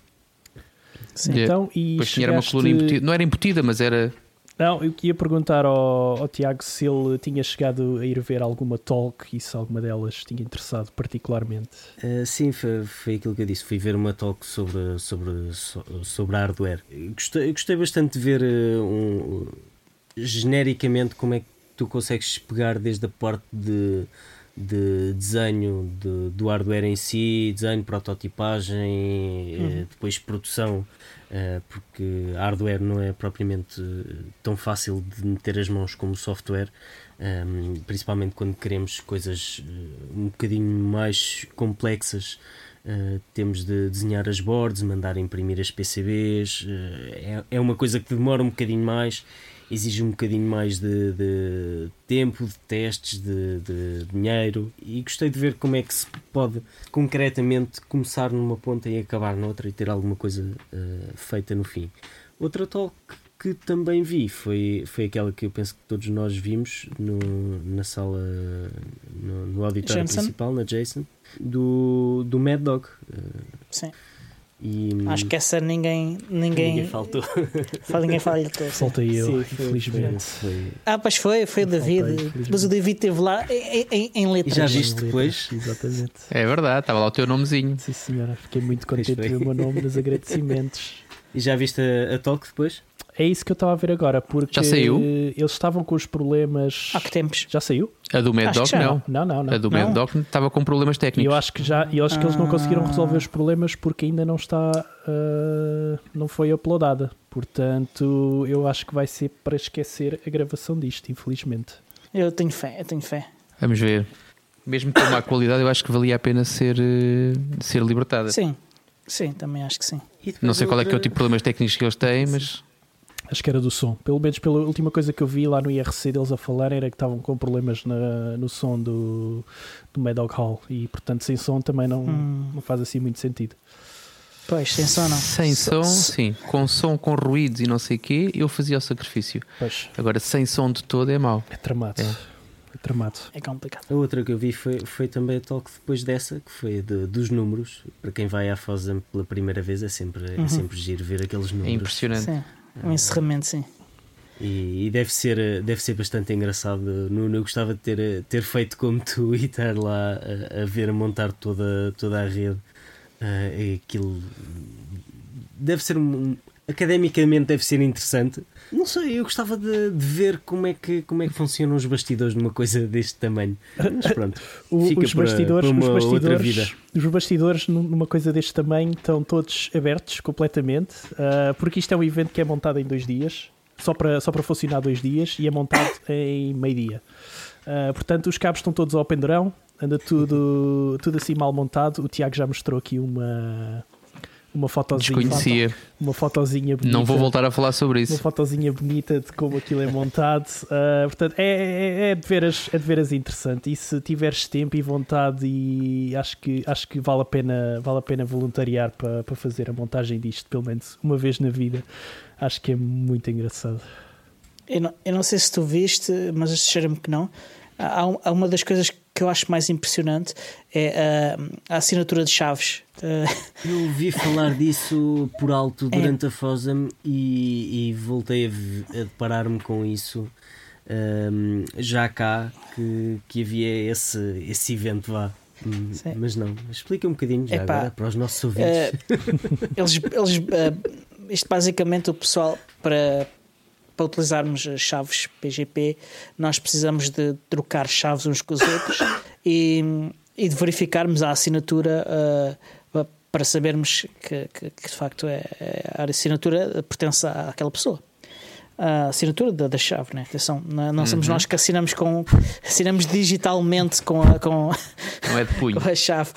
Speaker 2: Sim. Então, e
Speaker 3: chegaste... era uma coluna embutida, não era embutida, mas era.
Speaker 2: Não, eu queria perguntar ao, ao, Tiago se ele tinha chegado a ir ver alguma talk e se alguma delas tinha interessado particularmente.
Speaker 4: Uh, sim, foi, foi aquilo que eu disse. Fui ver uma talk sobre, sobre, sobre hardware. Gostei, gostei bastante de ver uh, um genericamente como é que tu consegues pegar desde a parte de, de desenho de, do hardware em si, desenho, prototipagem, eh, uhum. depois produção, eh, porque hardware não é propriamente tão fácil de meter as mãos como software, ehm, principalmente quando queremos coisas eh, um bocadinho mais complexas. Temos de desenhar as boards, mandar imprimir as PCBs, é, é uma coisa que demora um bocadinho mais exige um bocadinho mais de, de tempo, de testes, de, de, dinheiro e gostei de ver como é que se pode concretamente começar numa ponta e acabar noutra e ter alguma coisa uh, feita no fim. Outra talk que também vi foi, foi aquela que eu penso que todos nós vimos no, na sala, no, no auditório Jameson. principal, na Jason, do, do Mad Dog. Uh,
Speaker 1: Sim. E, Acho que essa ninguém. Ninguém,
Speaker 4: ninguém faltou.
Speaker 1: ninguém faltou.
Speaker 2: Faltei eu, Sim, infelizmente.
Speaker 4: Foi,
Speaker 1: Ah, pois foi, foi o David. Faltei, mas o David esteve lá em, em, em letras.
Speaker 4: E já viste depois?
Speaker 2: Exatamente.
Speaker 3: É verdade, estava lá o teu nomezinho.
Speaker 2: Sim, senhora. Fiquei muito contente de ver o meu nome nos agradecimentos.
Speaker 4: E já viste a, a talk depois?
Speaker 2: É isso que eu estava a ver agora, porque
Speaker 3: já saiu?
Speaker 2: eles estavam com os problemas.
Speaker 1: Há que tempos?
Speaker 2: Já saiu?
Speaker 3: A do Mad Dog não.
Speaker 2: não. Não, não,
Speaker 3: A do Mad Dog estava com problemas técnicos.
Speaker 2: E eu acho que já, eu acho que eles não conseguiram ah. resolver os problemas porque ainda não está, uh, não foi uploadada. Portanto, eu acho que vai ser para esquecer a gravação disto, infelizmente.
Speaker 1: Eu tenho fé, eu tenho fé.
Speaker 3: Vamos ver. Mesmo com má qualidade, eu acho que valia a pena ser, uh, ser libertada.
Speaker 1: Sim, sim, também acho que sim.
Speaker 3: Não sei qual é que é o tipo de problemas técnicos que eles têm, mas
Speaker 2: Acho que era do som. Pelo menos pela última coisa que eu vi lá no IRC deles a falar era que estavam com problemas na, no som do, do Mad Dog Hall e portanto sem som também não, hum. não faz assim muito sentido.
Speaker 1: Pois, sem som não.
Speaker 3: Sem som, sim. Com som, com ruídos e não sei o quê, eu fazia o sacrifício.
Speaker 2: Pois.
Speaker 3: Agora, sem som de todo é mau.
Speaker 2: É tramado. É. é tramado.
Speaker 1: É complicado.
Speaker 4: A outra que eu vi foi, foi também a talk depois dessa, que foi de, dos números. Para quem vai à FOSAM pela primeira vez, é sempre, é uhum. é sempre giro ver aqueles números.
Speaker 3: É impressionante.
Speaker 1: Sim. Um encerramento, sim.
Speaker 4: E, e, deve, ser, deve ser bastante engraçado. Nuno, eu gostava de ter, ter feito como tu e estar lá a, a ver a montar toda, toda a rede Uh, aquilo deve ser um, academicamente deve ser interessante. Não sei, eu gostava de, de, ver como é, que, como é que funcionam os bastidores numa coisa deste tamanho. Mas pronto,
Speaker 2: o, os, bastidores, para os bastidores, os bastidores numa coisa deste tamanho estão todos abertos completamente, uh, porque isto é um evento que é montado em dois dias, só para, só para funcionar dois dias, e é montado em meio-dia. Uh, portanto, os cabos estão todos ao pendurão, anda tudo, tudo assim mal montado. O Tiago já mostrou aqui uma uma fotozinha.
Speaker 3: Desconhecia.
Speaker 2: Uma fotozinha bonita.
Speaker 3: Não vou voltar a falar sobre isso.
Speaker 2: Uma fotozinha bonita de como aquilo é montado. Uh, portanto, é, é, é, de veras, é de veras interessante. E se tiveres tempo e vontade, e acho que, acho que vale, a pena, vale a pena voluntariar para, para fazer a montagem disto, pelo menos uma vez na vida. Acho que é muito engraçado.
Speaker 1: Eu não, eu não sei se tu viste, mas cheira-me que não. Há, uma das coisas que eu acho mais impressionante é a, a assinatura de chaves.
Speaker 4: Eu ouvi falar disso por alto é. durante é. a FOSAM e, e voltei a, a deparar-me com isso um, já cá que, que havia esse, esse evento lá. Hum, mas não, explica um bocadinho já Epá, agora para os nossos ouvintes.
Speaker 1: Uh, eles, eles, uh, isto basicamente o pessoal para, para utilizarmos chaves PGP, nós precisamos de trocar chaves uns com os outros e, e de verificarmos a assinatura uh, para sabermos que, que, que, de facto é, é, a assinatura pertence àquela pessoa. A assinatura da, da chave, né? Atenção, não, não somos uhum. nós que assinamos com assinamos digitalmente com a, com,
Speaker 3: não é de punho.
Speaker 1: com a chave.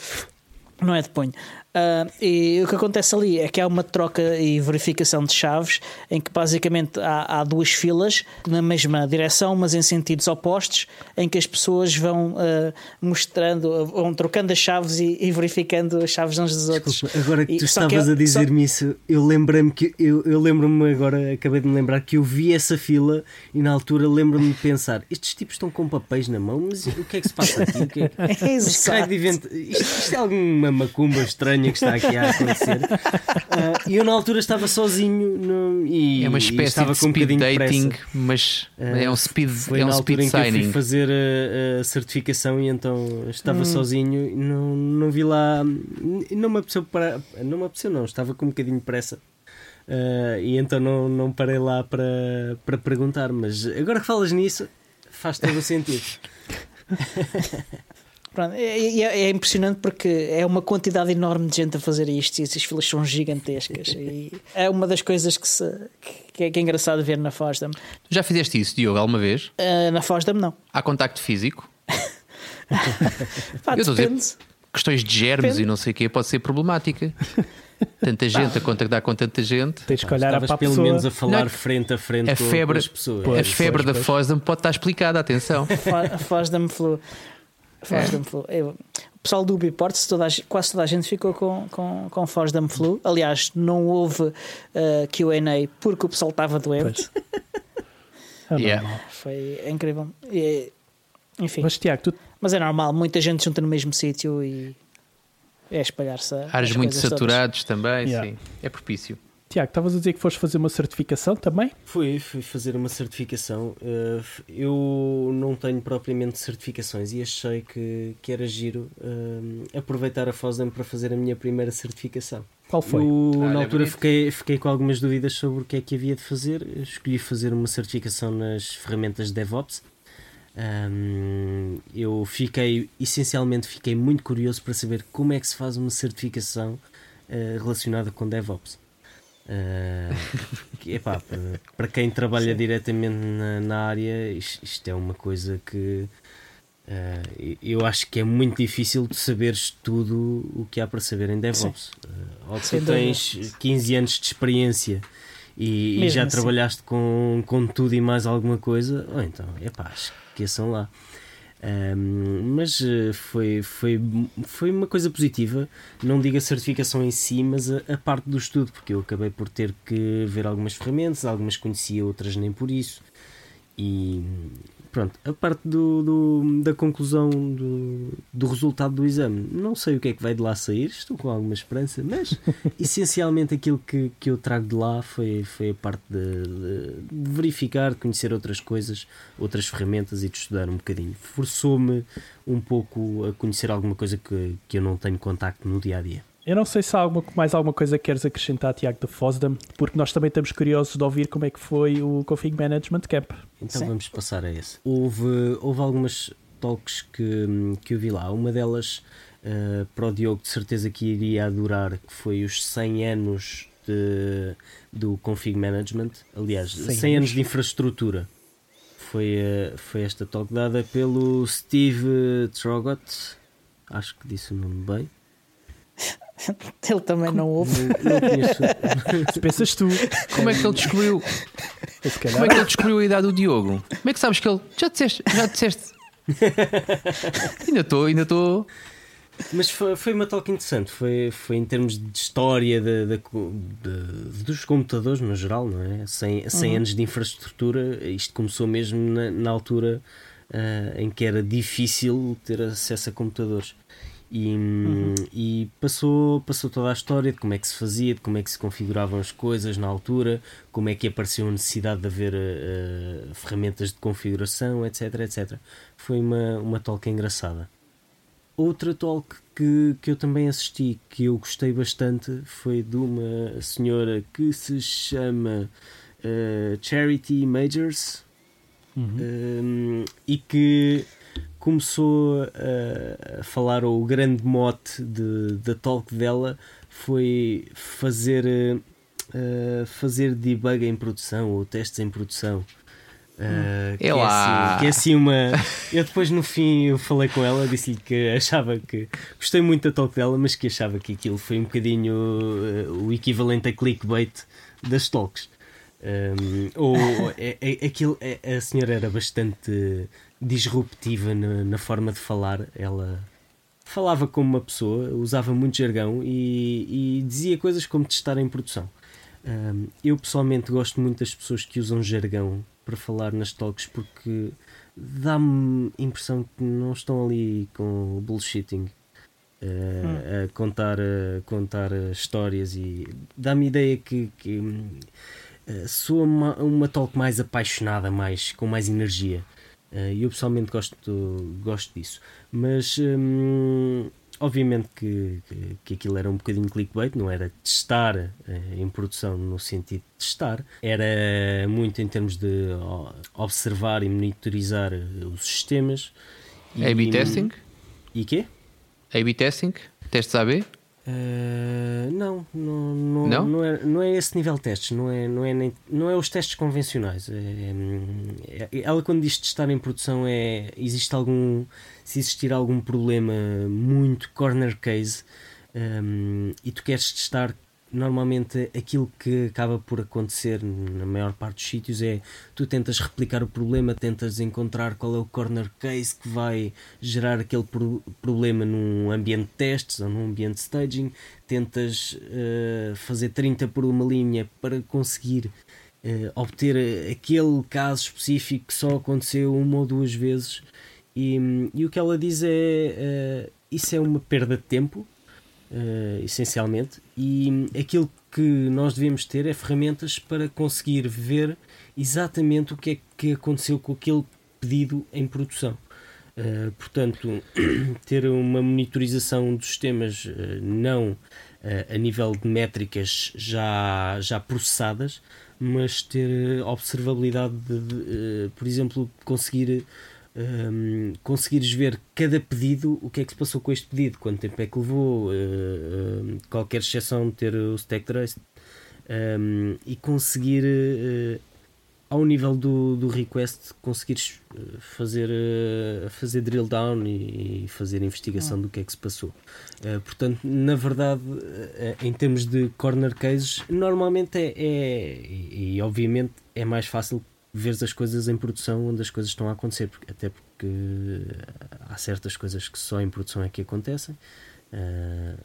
Speaker 1: Não é de punho. Uh, e o que acontece ali é que há uma troca e verificação de chaves em que basicamente há, há, duas filas na mesma direção, mas em sentidos opostos, em que as pessoas vão uh, mostrando, vão trocando as chaves e, e, verificando as chaves uns dos outros.
Speaker 4: Desculpa, agora que tu e, estavas que a dizer-me só... isso, eu lembrei-me que eu, eu lembro-me agora, acabei de me lembrar que eu vi essa fila e na altura lembro-me de pensar: estes tipos estão com papéis na mão, mas o que é que se passa aqui? O que é, é isto, isto, isto é alguma macumba estranha estranha que está aqui a acontecer. Uh, e eu na altura estava sozinho no, e
Speaker 3: é uma espécie de speed um dating, mas uh, é um speed,
Speaker 4: foi
Speaker 3: é um
Speaker 4: na
Speaker 3: speed
Speaker 4: altura
Speaker 3: signing.
Speaker 4: Em que eu fui fazer a, a certificação e então estava hum. sozinho e não, não vi lá, não me apeteceu para, não me apeteceu não, estava com um bocadinho de pressa. Uh, e então não, não parei lá para, para perguntar, mas agora que falas nisso, faz todo o sentido.
Speaker 1: Pronto, é, é, é, impressionante porque é uma quantidade enorme de gente a fazer isto e as filas são gigantescas. e é uma das coisas que, se, que, é, que é engraçado ver na Fosdam.
Speaker 3: Já fizeste isso, Diogo, alguma vez?
Speaker 1: Uh, na Fosdam, não.
Speaker 3: Há contacto físico?
Speaker 1: Pá, Eu depende. Dizer,
Speaker 3: questões de germes depende. e não sei o quê pode ser problemática. Tanta gente a contactar com tanta gente.
Speaker 2: Tens que olhar
Speaker 4: para
Speaker 2: a
Speaker 4: pelo menos a falar não, frente a frente a com, febre, com as pessoas.
Speaker 3: Pois, a febre pois, da Fosdam pode estar explicada, atenção.
Speaker 1: A Fosdam flu. Fosdam Flu. Eu, o pessoal do a, quase toda a gente ficou com, com, com Fosdam Flu. Aliás, não houve uh, QA porque o pessoal estava doente.
Speaker 2: É yeah.
Speaker 1: Foi incrível. E, enfim.
Speaker 2: Mas, Tiago, tu...
Speaker 1: Mas é normal, muita gente junta no mesmo sítio e é espalhar-se.
Speaker 3: Áreas muito saturados todas. também, yeah. sim. É propício.
Speaker 2: Tiago, estavas a dizer que foste fazer uma certificação também?
Speaker 4: Fui, fui fazer uma certificação. Eh, eu não tenho propriamente certificações e achei que, que era giro uh, aproveitar a FOSDEM para fazer a minha primeira certificação.
Speaker 2: Qual foi?
Speaker 4: Eu, ah, na altura fiquei, fiquei com algumas dúvidas sobre o que é que havia de fazer. Escolhi fazer uma certificação nas ferramentas de DevOps. Um, eu fiquei, essencialmente, fiquei muito curioso para saber como é que se faz uma certificação uh, relacionada com DevOps. Uh, epá, para, para quem trabalha Sim. diretamente na, na área, isto, isto, é uma coisa que uh, eu acho que é muito difícil de saberes tudo o que há para saber em DevOps. Uh, ou tu tens 15 anos de experiência e, e já assim. trabalhaste com, com tudo e mais alguma coisa, ou então, epá, esqueçam lá. Um, mas eh, foi, foi, foi uma coisa positiva. Não digo a certificação em si, mas a, a, parte do estudo, porque eu acabei por ter que ver algumas ferramentas, algumas conhecia, outras nem por isso. E pronto, a parte do, do, da conclusão do, do resultado do exame, não sei o que é que vai de lá sair, estou com alguma esperança, mas essencialmente aquilo que, que eu trago de lá foi, foi a parte de, de, de verificar, de conhecer outras coisas, outras ferramentas e de estudar um bocadinho. Forçou-me um pouco a conhecer alguma coisa que, que eu não tenho contacto no dia a dia.
Speaker 2: Eu não sei se há alguma, mais alguma coisa que queres acrescentar, Tiago, da Fosdam, porque nós também estamos curiosos de ouvir como é que foi o Config Management Camp.
Speaker 4: Então Sim. vamos passar a esse. Houve, houve algumas talks que, que eu vi lá. Uma delas, uh, para o Diogo, de certeza que iria adorar, que foi os 100 anos de, do Config Management. Aliás, 100, 100 anos de infraestrutura. Foi, uh, foi esta talk dada pelo Steve Trogot. Acho que disse o nome bem.
Speaker 1: Ele também não ouve.
Speaker 2: Se pensas tu.
Speaker 3: Como é que ele descobriu? Como é que ele descobriu a idade do Diogo? Como é que sabes que ele. Já disseste? Já disseste? ainda estou, ainda estou.
Speaker 4: Mas foi, foi uma talk interessante. Foi, foi em termos de história de, de, de, dos computadores no geral, não é? 100, 100 uhum. anos de infraestrutura. Isto começou mesmo na, na altura uh, em que era difícil ter acesso a computadores. E, uhum. e, passou, passou toda a história de como é que se fazia, de como é que se configuravam as coisas na altura, como é que apareceu a necessidade de haver uh, ferramentas de configuração, etc, etc. Foi uma, uma talk engraçada. Outra talk que, que eu também assisti, que eu gostei bastante, foi de uma senhora que se chama uh, Charity Majors uhum. um, e que começou a, a falar, ou o grande mote de, da talk dela foi fazer, uh, fazer debug em produção ou testes em produção. Uh, que, é assim, que, é assim, uma. Eu depois no fim eu falei com ela, disse-lhe que achava que gostei muito da talk dela, mas que achava que aquilo foi um bocadinho uh, o equivalente a clickbait das talks. Um, ou é, é, aquilo, é, a senhora era bastante disruptiva na, na, forma de falar. Ela falava como uma pessoa, usava muito jargão e, e dizia coisas como testar em produção. Um, eu pessoalmente gosto muito das pessoas que usam jargão para falar nas talks porque dá-me impressão que não estão ali com bullshitting. Uh, hum. a contar, a contar histórias e dá-me ideia que, que uh, soa uma, uma talk mais apaixonada, mais, com mais energia. Uh, eu pessoalmente gosto, gosto disso. Mas hum, obviamente que, que, que, aquilo era um bocadinho clickbait, não era testar uh, em produção no sentido de testar, era muito em termos de observar e monitorizar os sistemas.
Speaker 3: A-B testing?
Speaker 4: E quê?
Speaker 3: A-B testing? Testes AB?
Speaker 4: Uh, não, não, não, não? Não, é, não é esse nível de testes, não é, não é, nem, não é os testes convencionais. É, é, ela, quando diz testar em produção, é existe algum se existir algum problema muito corner case um, e tu queres testar normalmente aquilo que acaba por acontecer na maior parte dos sítios é tu tentas replicar o problema, tentas encontrar qual é o corner case que vai gerar aquele pro problema num ambiente de testes ou num ambiente de staging, tentas uh, fazer 30 por uma linha para conseguir uh, obter aquele caso específico que só aconteceu uma ou duas vezes. E, e o que ela diz é uh, isso é uma perda de tempo uh, essencialmente, e aquilo que nós devemos ter é ferramentas para conseguir ver exatamente o que é que aconteceu com aquele pedido em produção. Uh, portanto, ter uma monitorização dos sistemas uh, não uh, a nível de métricas já, já processadas, mas ter observabilidade de, de por exemplo, conseguir um, conseguires ver cada pedido, o que é que se passou com este pedido, quanto tempo é que levou, uh, uh, qualquer exceção de ter o stack trace um, e conseguir uh, ao nível do, do request conseguires fazer, fazer drill down e, e fazer investigação ah. do que é que se passou. portanto, na verdade, em termos de corner cases, normalmente é, é e, e obviamente é mais fácil veres as coisas em produção onde as coisas estão a acontecer, porque, até porque há certas coisas que só em produção é que acontecem. Uh,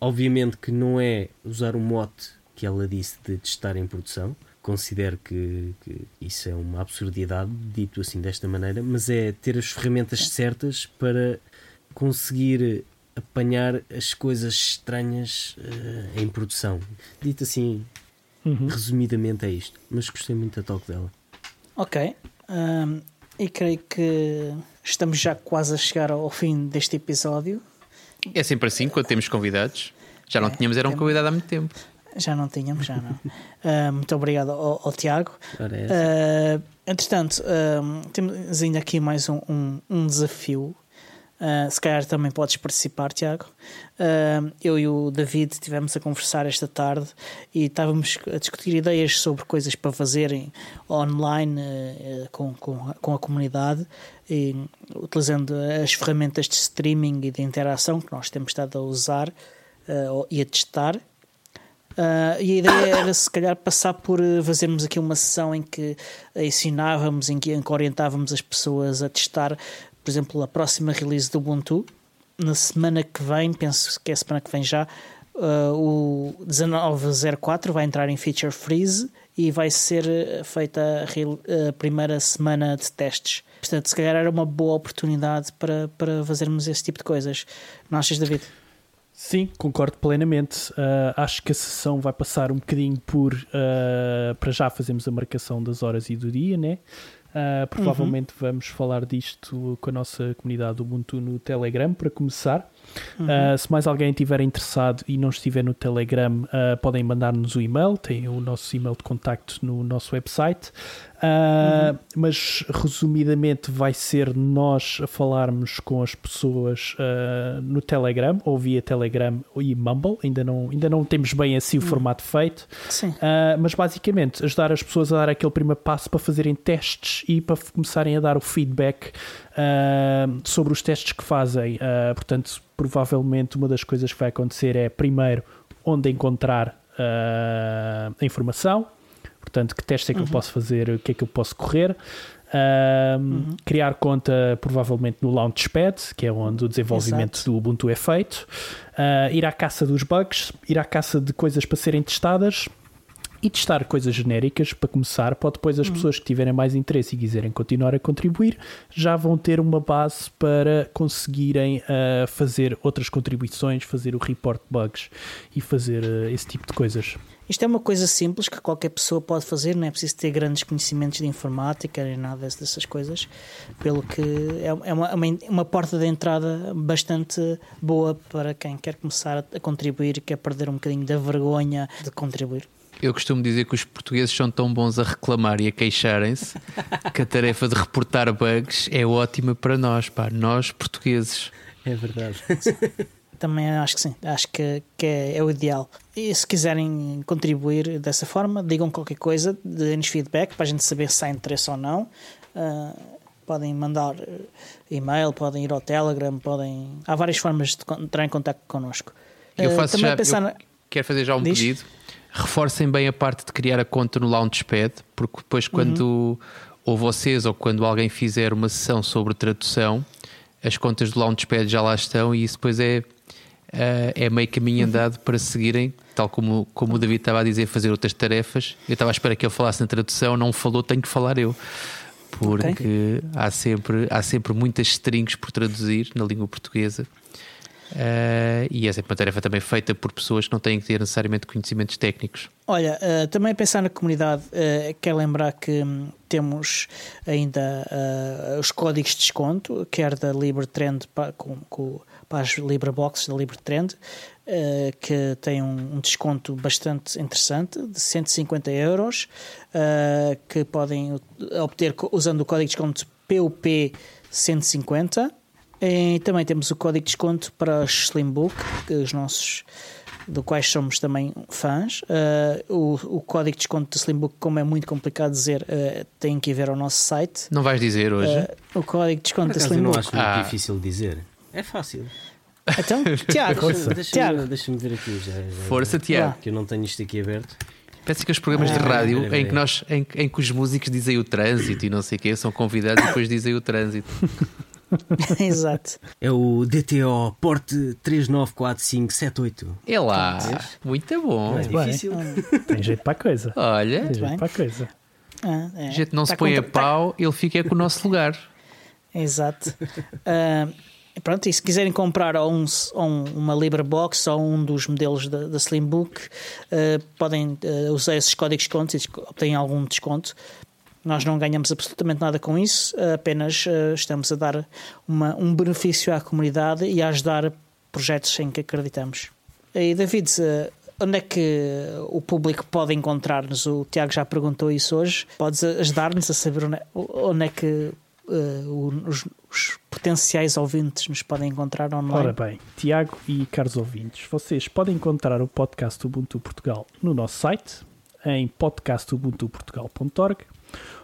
Speaker 4: obviamente que não é usar o mote que ela disse de testar em produção, considero que, que, isso é uma absurdidade, dito assim desta maneira, mas é ter as ferramentas certas para conseguir apanhar as coisas estranhas uh, em produção. Dito assim, uhum. resumidamente é isto, mas gostei muito da talk dela.
Speaker 1: Ok. Um, e creio que estamos já quase a chegar ao fim deste episódio.
Speaker 3: É sempre assim quando temos convidados. Já não é, tínhamos, era um convidado há muito tempo.
Speaker 1: Já não tínhamos, já não. uh, muito obrigado ao, ao Tiago. Uh, entretanto, uh, temos ainda aqui mais um, um, um desafio. Uh, se calhar também podes participar, Tiago. Uh, eu e o David estivemos a conversar esta tarde e estávamos a discutir ideias sobre coisas para fazerem online uh, com, com, com, a comunidade, e, utilizando as ferramentas de streaming e de interação que nós temos estado a usar e a testar. Uh, e a ideia era se calhar passar por fazermos aqui uma sessão em que ensinávamos, em que orientávamos as pessoas a testar, por exemplo, a próxima release do Ubuntu. Na semana que vem, penso que é a semana que vem já, uh, o 1904 vai entrar em Feature Freeze e vai ser feita a, a primeira semana de testes. Portanto, se calhar era uma boa oportunidade para, para fazermos esse tipo de coisas. Não achas, David?
Speaker 2: Sim, concordo plenamente. Uh, acho que a sessão vai passar um bocadinho por. Uh, para já fazemos a marcação das horas e do dia, né? Uh, provavelmente uhum. vamos falar disto com a nossa comunidade Ubuntu no Telegram para começar. Uhum. Uh, se mais alguém estiver interessado e não estiver no Telegram, uh, podem mandar-nos o e-mail, tem o nosso e-mail de contacto no nosso website. Uh, uhum. Mas resumidamente vai ser nós a falarmos com as pessoas uh, no Telegram ou via Telegram e Mumble. Ainda não, ainda não temos bem assim o uhum. formato feito, uh, mas basicamente ajudar as pessoas a dar aquele primeiro passo para fazerem testes e para começarem a dar o feedback sobre os testes que fazem. portanto, provavelmente uma das coisas que vai acontecer é primeiro onde encontrar a informação Portanto, que testes é que uhum. eu posso fazer, o que é que eu posso correr. Uh, uhum. Criar conta provavelmente no Launchpad, que é onde o desenvolvimento Exato. do Ubuntu é feito. Uh, ir à caça dos bugs, ir à caça de coisas para serem testadas e testar coisas genéricas para começar, para depois as uhum. pessoas que tiverem mais interesse e quiserem continuar a contribuir já vão ter uma base para conseguirem uh, fazer outras contribuições, fazer o report bugs e fazer uh, esse tipo de coisas.
Speaker 1: Isto é uma coisa simples que qualquer pessoa pode fazer, não é preciso ter grandes conhecimentos de informática nem nada dessas coisas, pelo que é, é uma, uma porta de entrada bastante boa para quem quer começar a contribuir e quer perder um bocadinho da vergonha de contribuir.
Speaker 3: Eu costumo dizer que os portugueses são tão bons a reclamar e a queixarem-se que a tarefa de reportar bugs é ótima para nós, pá, nós portugueses.
Speaker 4: É verdade.
Speaker 1: Também acho que sim, acho que, que é, é, o ideal. E se quiserem contribuir dessa forma, digam qualquer coisa, deem-nos feedback para a gente saber se há interesse ou não. Uh, podem mandar eh, e-mail, podem ir ao Telegram, podem. Há várias formas de entrar em contato connosco.
Speaker 3: Eu faço uh, já. Pensar... Eu quero fazer já um Diz? pedido. Reforcem bem a parte de criar a conta no Launchpad, porque depois, quando uhum. ou vocês ou quando alguém fizer uma sessão sobre tradução, as contas do Launchpad já lá estão e isso depois é uh, é meio caminho andado para seguirem, tal como, como o David estava a dizer, fazer outras tarefas. Eu estava à espera que ele falasse na tradução, não falou, tenho que falar eu. Porque okay. há, sempre, há sempre muitas strings por traduzir na língua portuguesa. Uh, e é uma tarefa também feita por pessoas que não têm que ter necessariamente conhecimentos técnicos.
Speaker 1: Olha, uh, também pensar na comunidade, uh, quer lembrar que um, temos ainda os códigos de desconto, quer da LibreTrend com, com para as LibreBox da LibreTrend, que tem um, um, desconto bastante interessante de 150 euros, que podem obter usando o código de desconto PUP150. E também temos o código de desconto para os Slimbook, que os nossos do quais somos também fãs. Uh, o, o, código de desconto do Slimbook, como é muito complicado dizer, uh, tem que ir ver ao nosso site.
Speaker 3: Não vais dizer hoje?
Speaker 1: Uh, o código de desconto do Slimbook.
Speaker 4: não acho muito ah. difícil dizer. É fácil.
Speaker 1: Então, Tiago,
Speaker 4: deixa-me. Deixa ver aqui já, já
Speaker 3: Força, Tiago.
Speaker 4: Que eu não tenho isto aqui aberto.
Speaker 3: Parece que os programas ah, de rádio em que, nós, em, em, que os músicos dizem o trânsito e não sei o quê, são convidados e depois dizem o trânsito.
Speaker 1: Exato.
Speaker 4: É o DTO Porte 394578.
Speaker 3: É lá. Muito bom.
Speaker 4: é difícil.
Speaker 2: Tem jeito para a coisa.
Speaker 3: Olha.
Speaker 2: Tem jeito para a coisa.
Speaker 1: Ah, é.
Speaker 3: A gente não tá se põe a pau, ele fica com o nosso lugar.
Speaker 1: Exato. Uh, Pronto, e se quiserem comprar ou, um, ou uma LibreBox ou um dos modelos da, da Slimbook, uh, podem uh, usar esses códigos de desconto e obtêm algum desconto. Nós não ganhamos absolutamente nada com isso, apenas uh, estamos a dar uma, um benefício à comunidade e a ajudar projetos em que acreditamos. E David, onde é que o público pode encontrar-nos? O Tiago já perguntou isso hoje. Podes ajudar-nos a saber onde é, onde é que uh, os, os, potenciais ouvintes nos podem encontrar online?
Speaker 2: Ora bem, Tiago e caros ouvintes, vocês podem encontrar o podcast Ubuntu Portugal no nosso site, em podcastubuntuportugal.org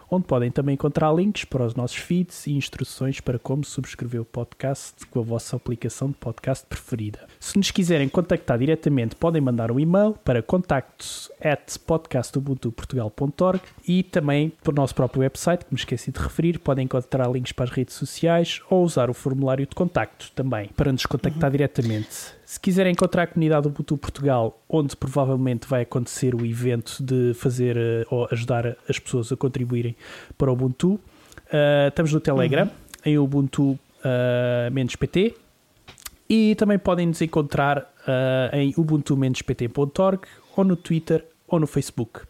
Speaker 2: onde podem também encontrar links para os nossos feeds e instruções para como subscrever o podcast com a vossa aplicação de podcast preferida. Se nos quiserem contactar diretamente, podem mandar um e-mail para contactos@podcastubuntuportugal.org e também para o nosso próprio website, que me esqueci de referir, podem encontrar links para as redes sociais ou usar o formulário de contacto também para nos contactar uhum. diretamente. Se quiserem encontrar a comunidade Ubuntu Portugal, onde provavelmente vai acontecer o evento de fazer uh, ou ajudar as pessoas a contribuírem para o Ubuntu, uh, estamos no Telegram, uhum. em Ubuntu uh, PT, e também podem nos encontrar uh, em ubuntu-pt.org ou no Twitter ou no Facebook.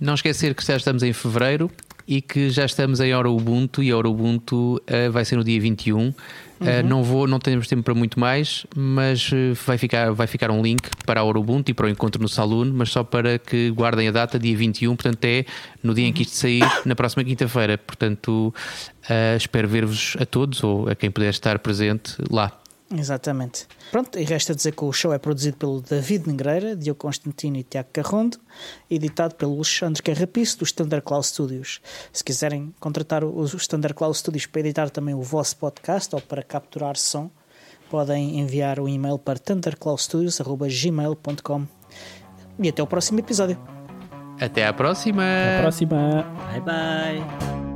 Speaker 3: Não esquecer que já estamos em fevereiro e que já estamos em Hora Ubuntu e Hora Ubuntu uh, vai ser no dia 21 eh, uhum. Uh, não vou, não temos tempo para muito mais, mas uh, vai, ficar, vai ficar um link para a Orubuntu e para o encontro no Saloon, mas só para que guardem a data, dia 21, portanto é no dia em que isto sair, na próxima quinta-feira. Portanto, uh, espero ver-vos a todos ou a quem puder estar presente lá.
Speaker 1: Exatamente. Pronto, e resta dizer que o show é produzido pelo David Negreira, Diogo Constantino e Tiago Carrondo, editado pelo Alexandre Carrapiço, do Standard Cloud Studios. Se quiserem contratar o Standard Cloud Studios para editar também o vosso podcast ou para capturar som, podem enviar um e-mail para thundercloudstudios.gmail.com E até o próximo episódio.
Speaker 3: Até à próxima!
Speaker 2: Até à próxima!
Speaker 1: Bye bye!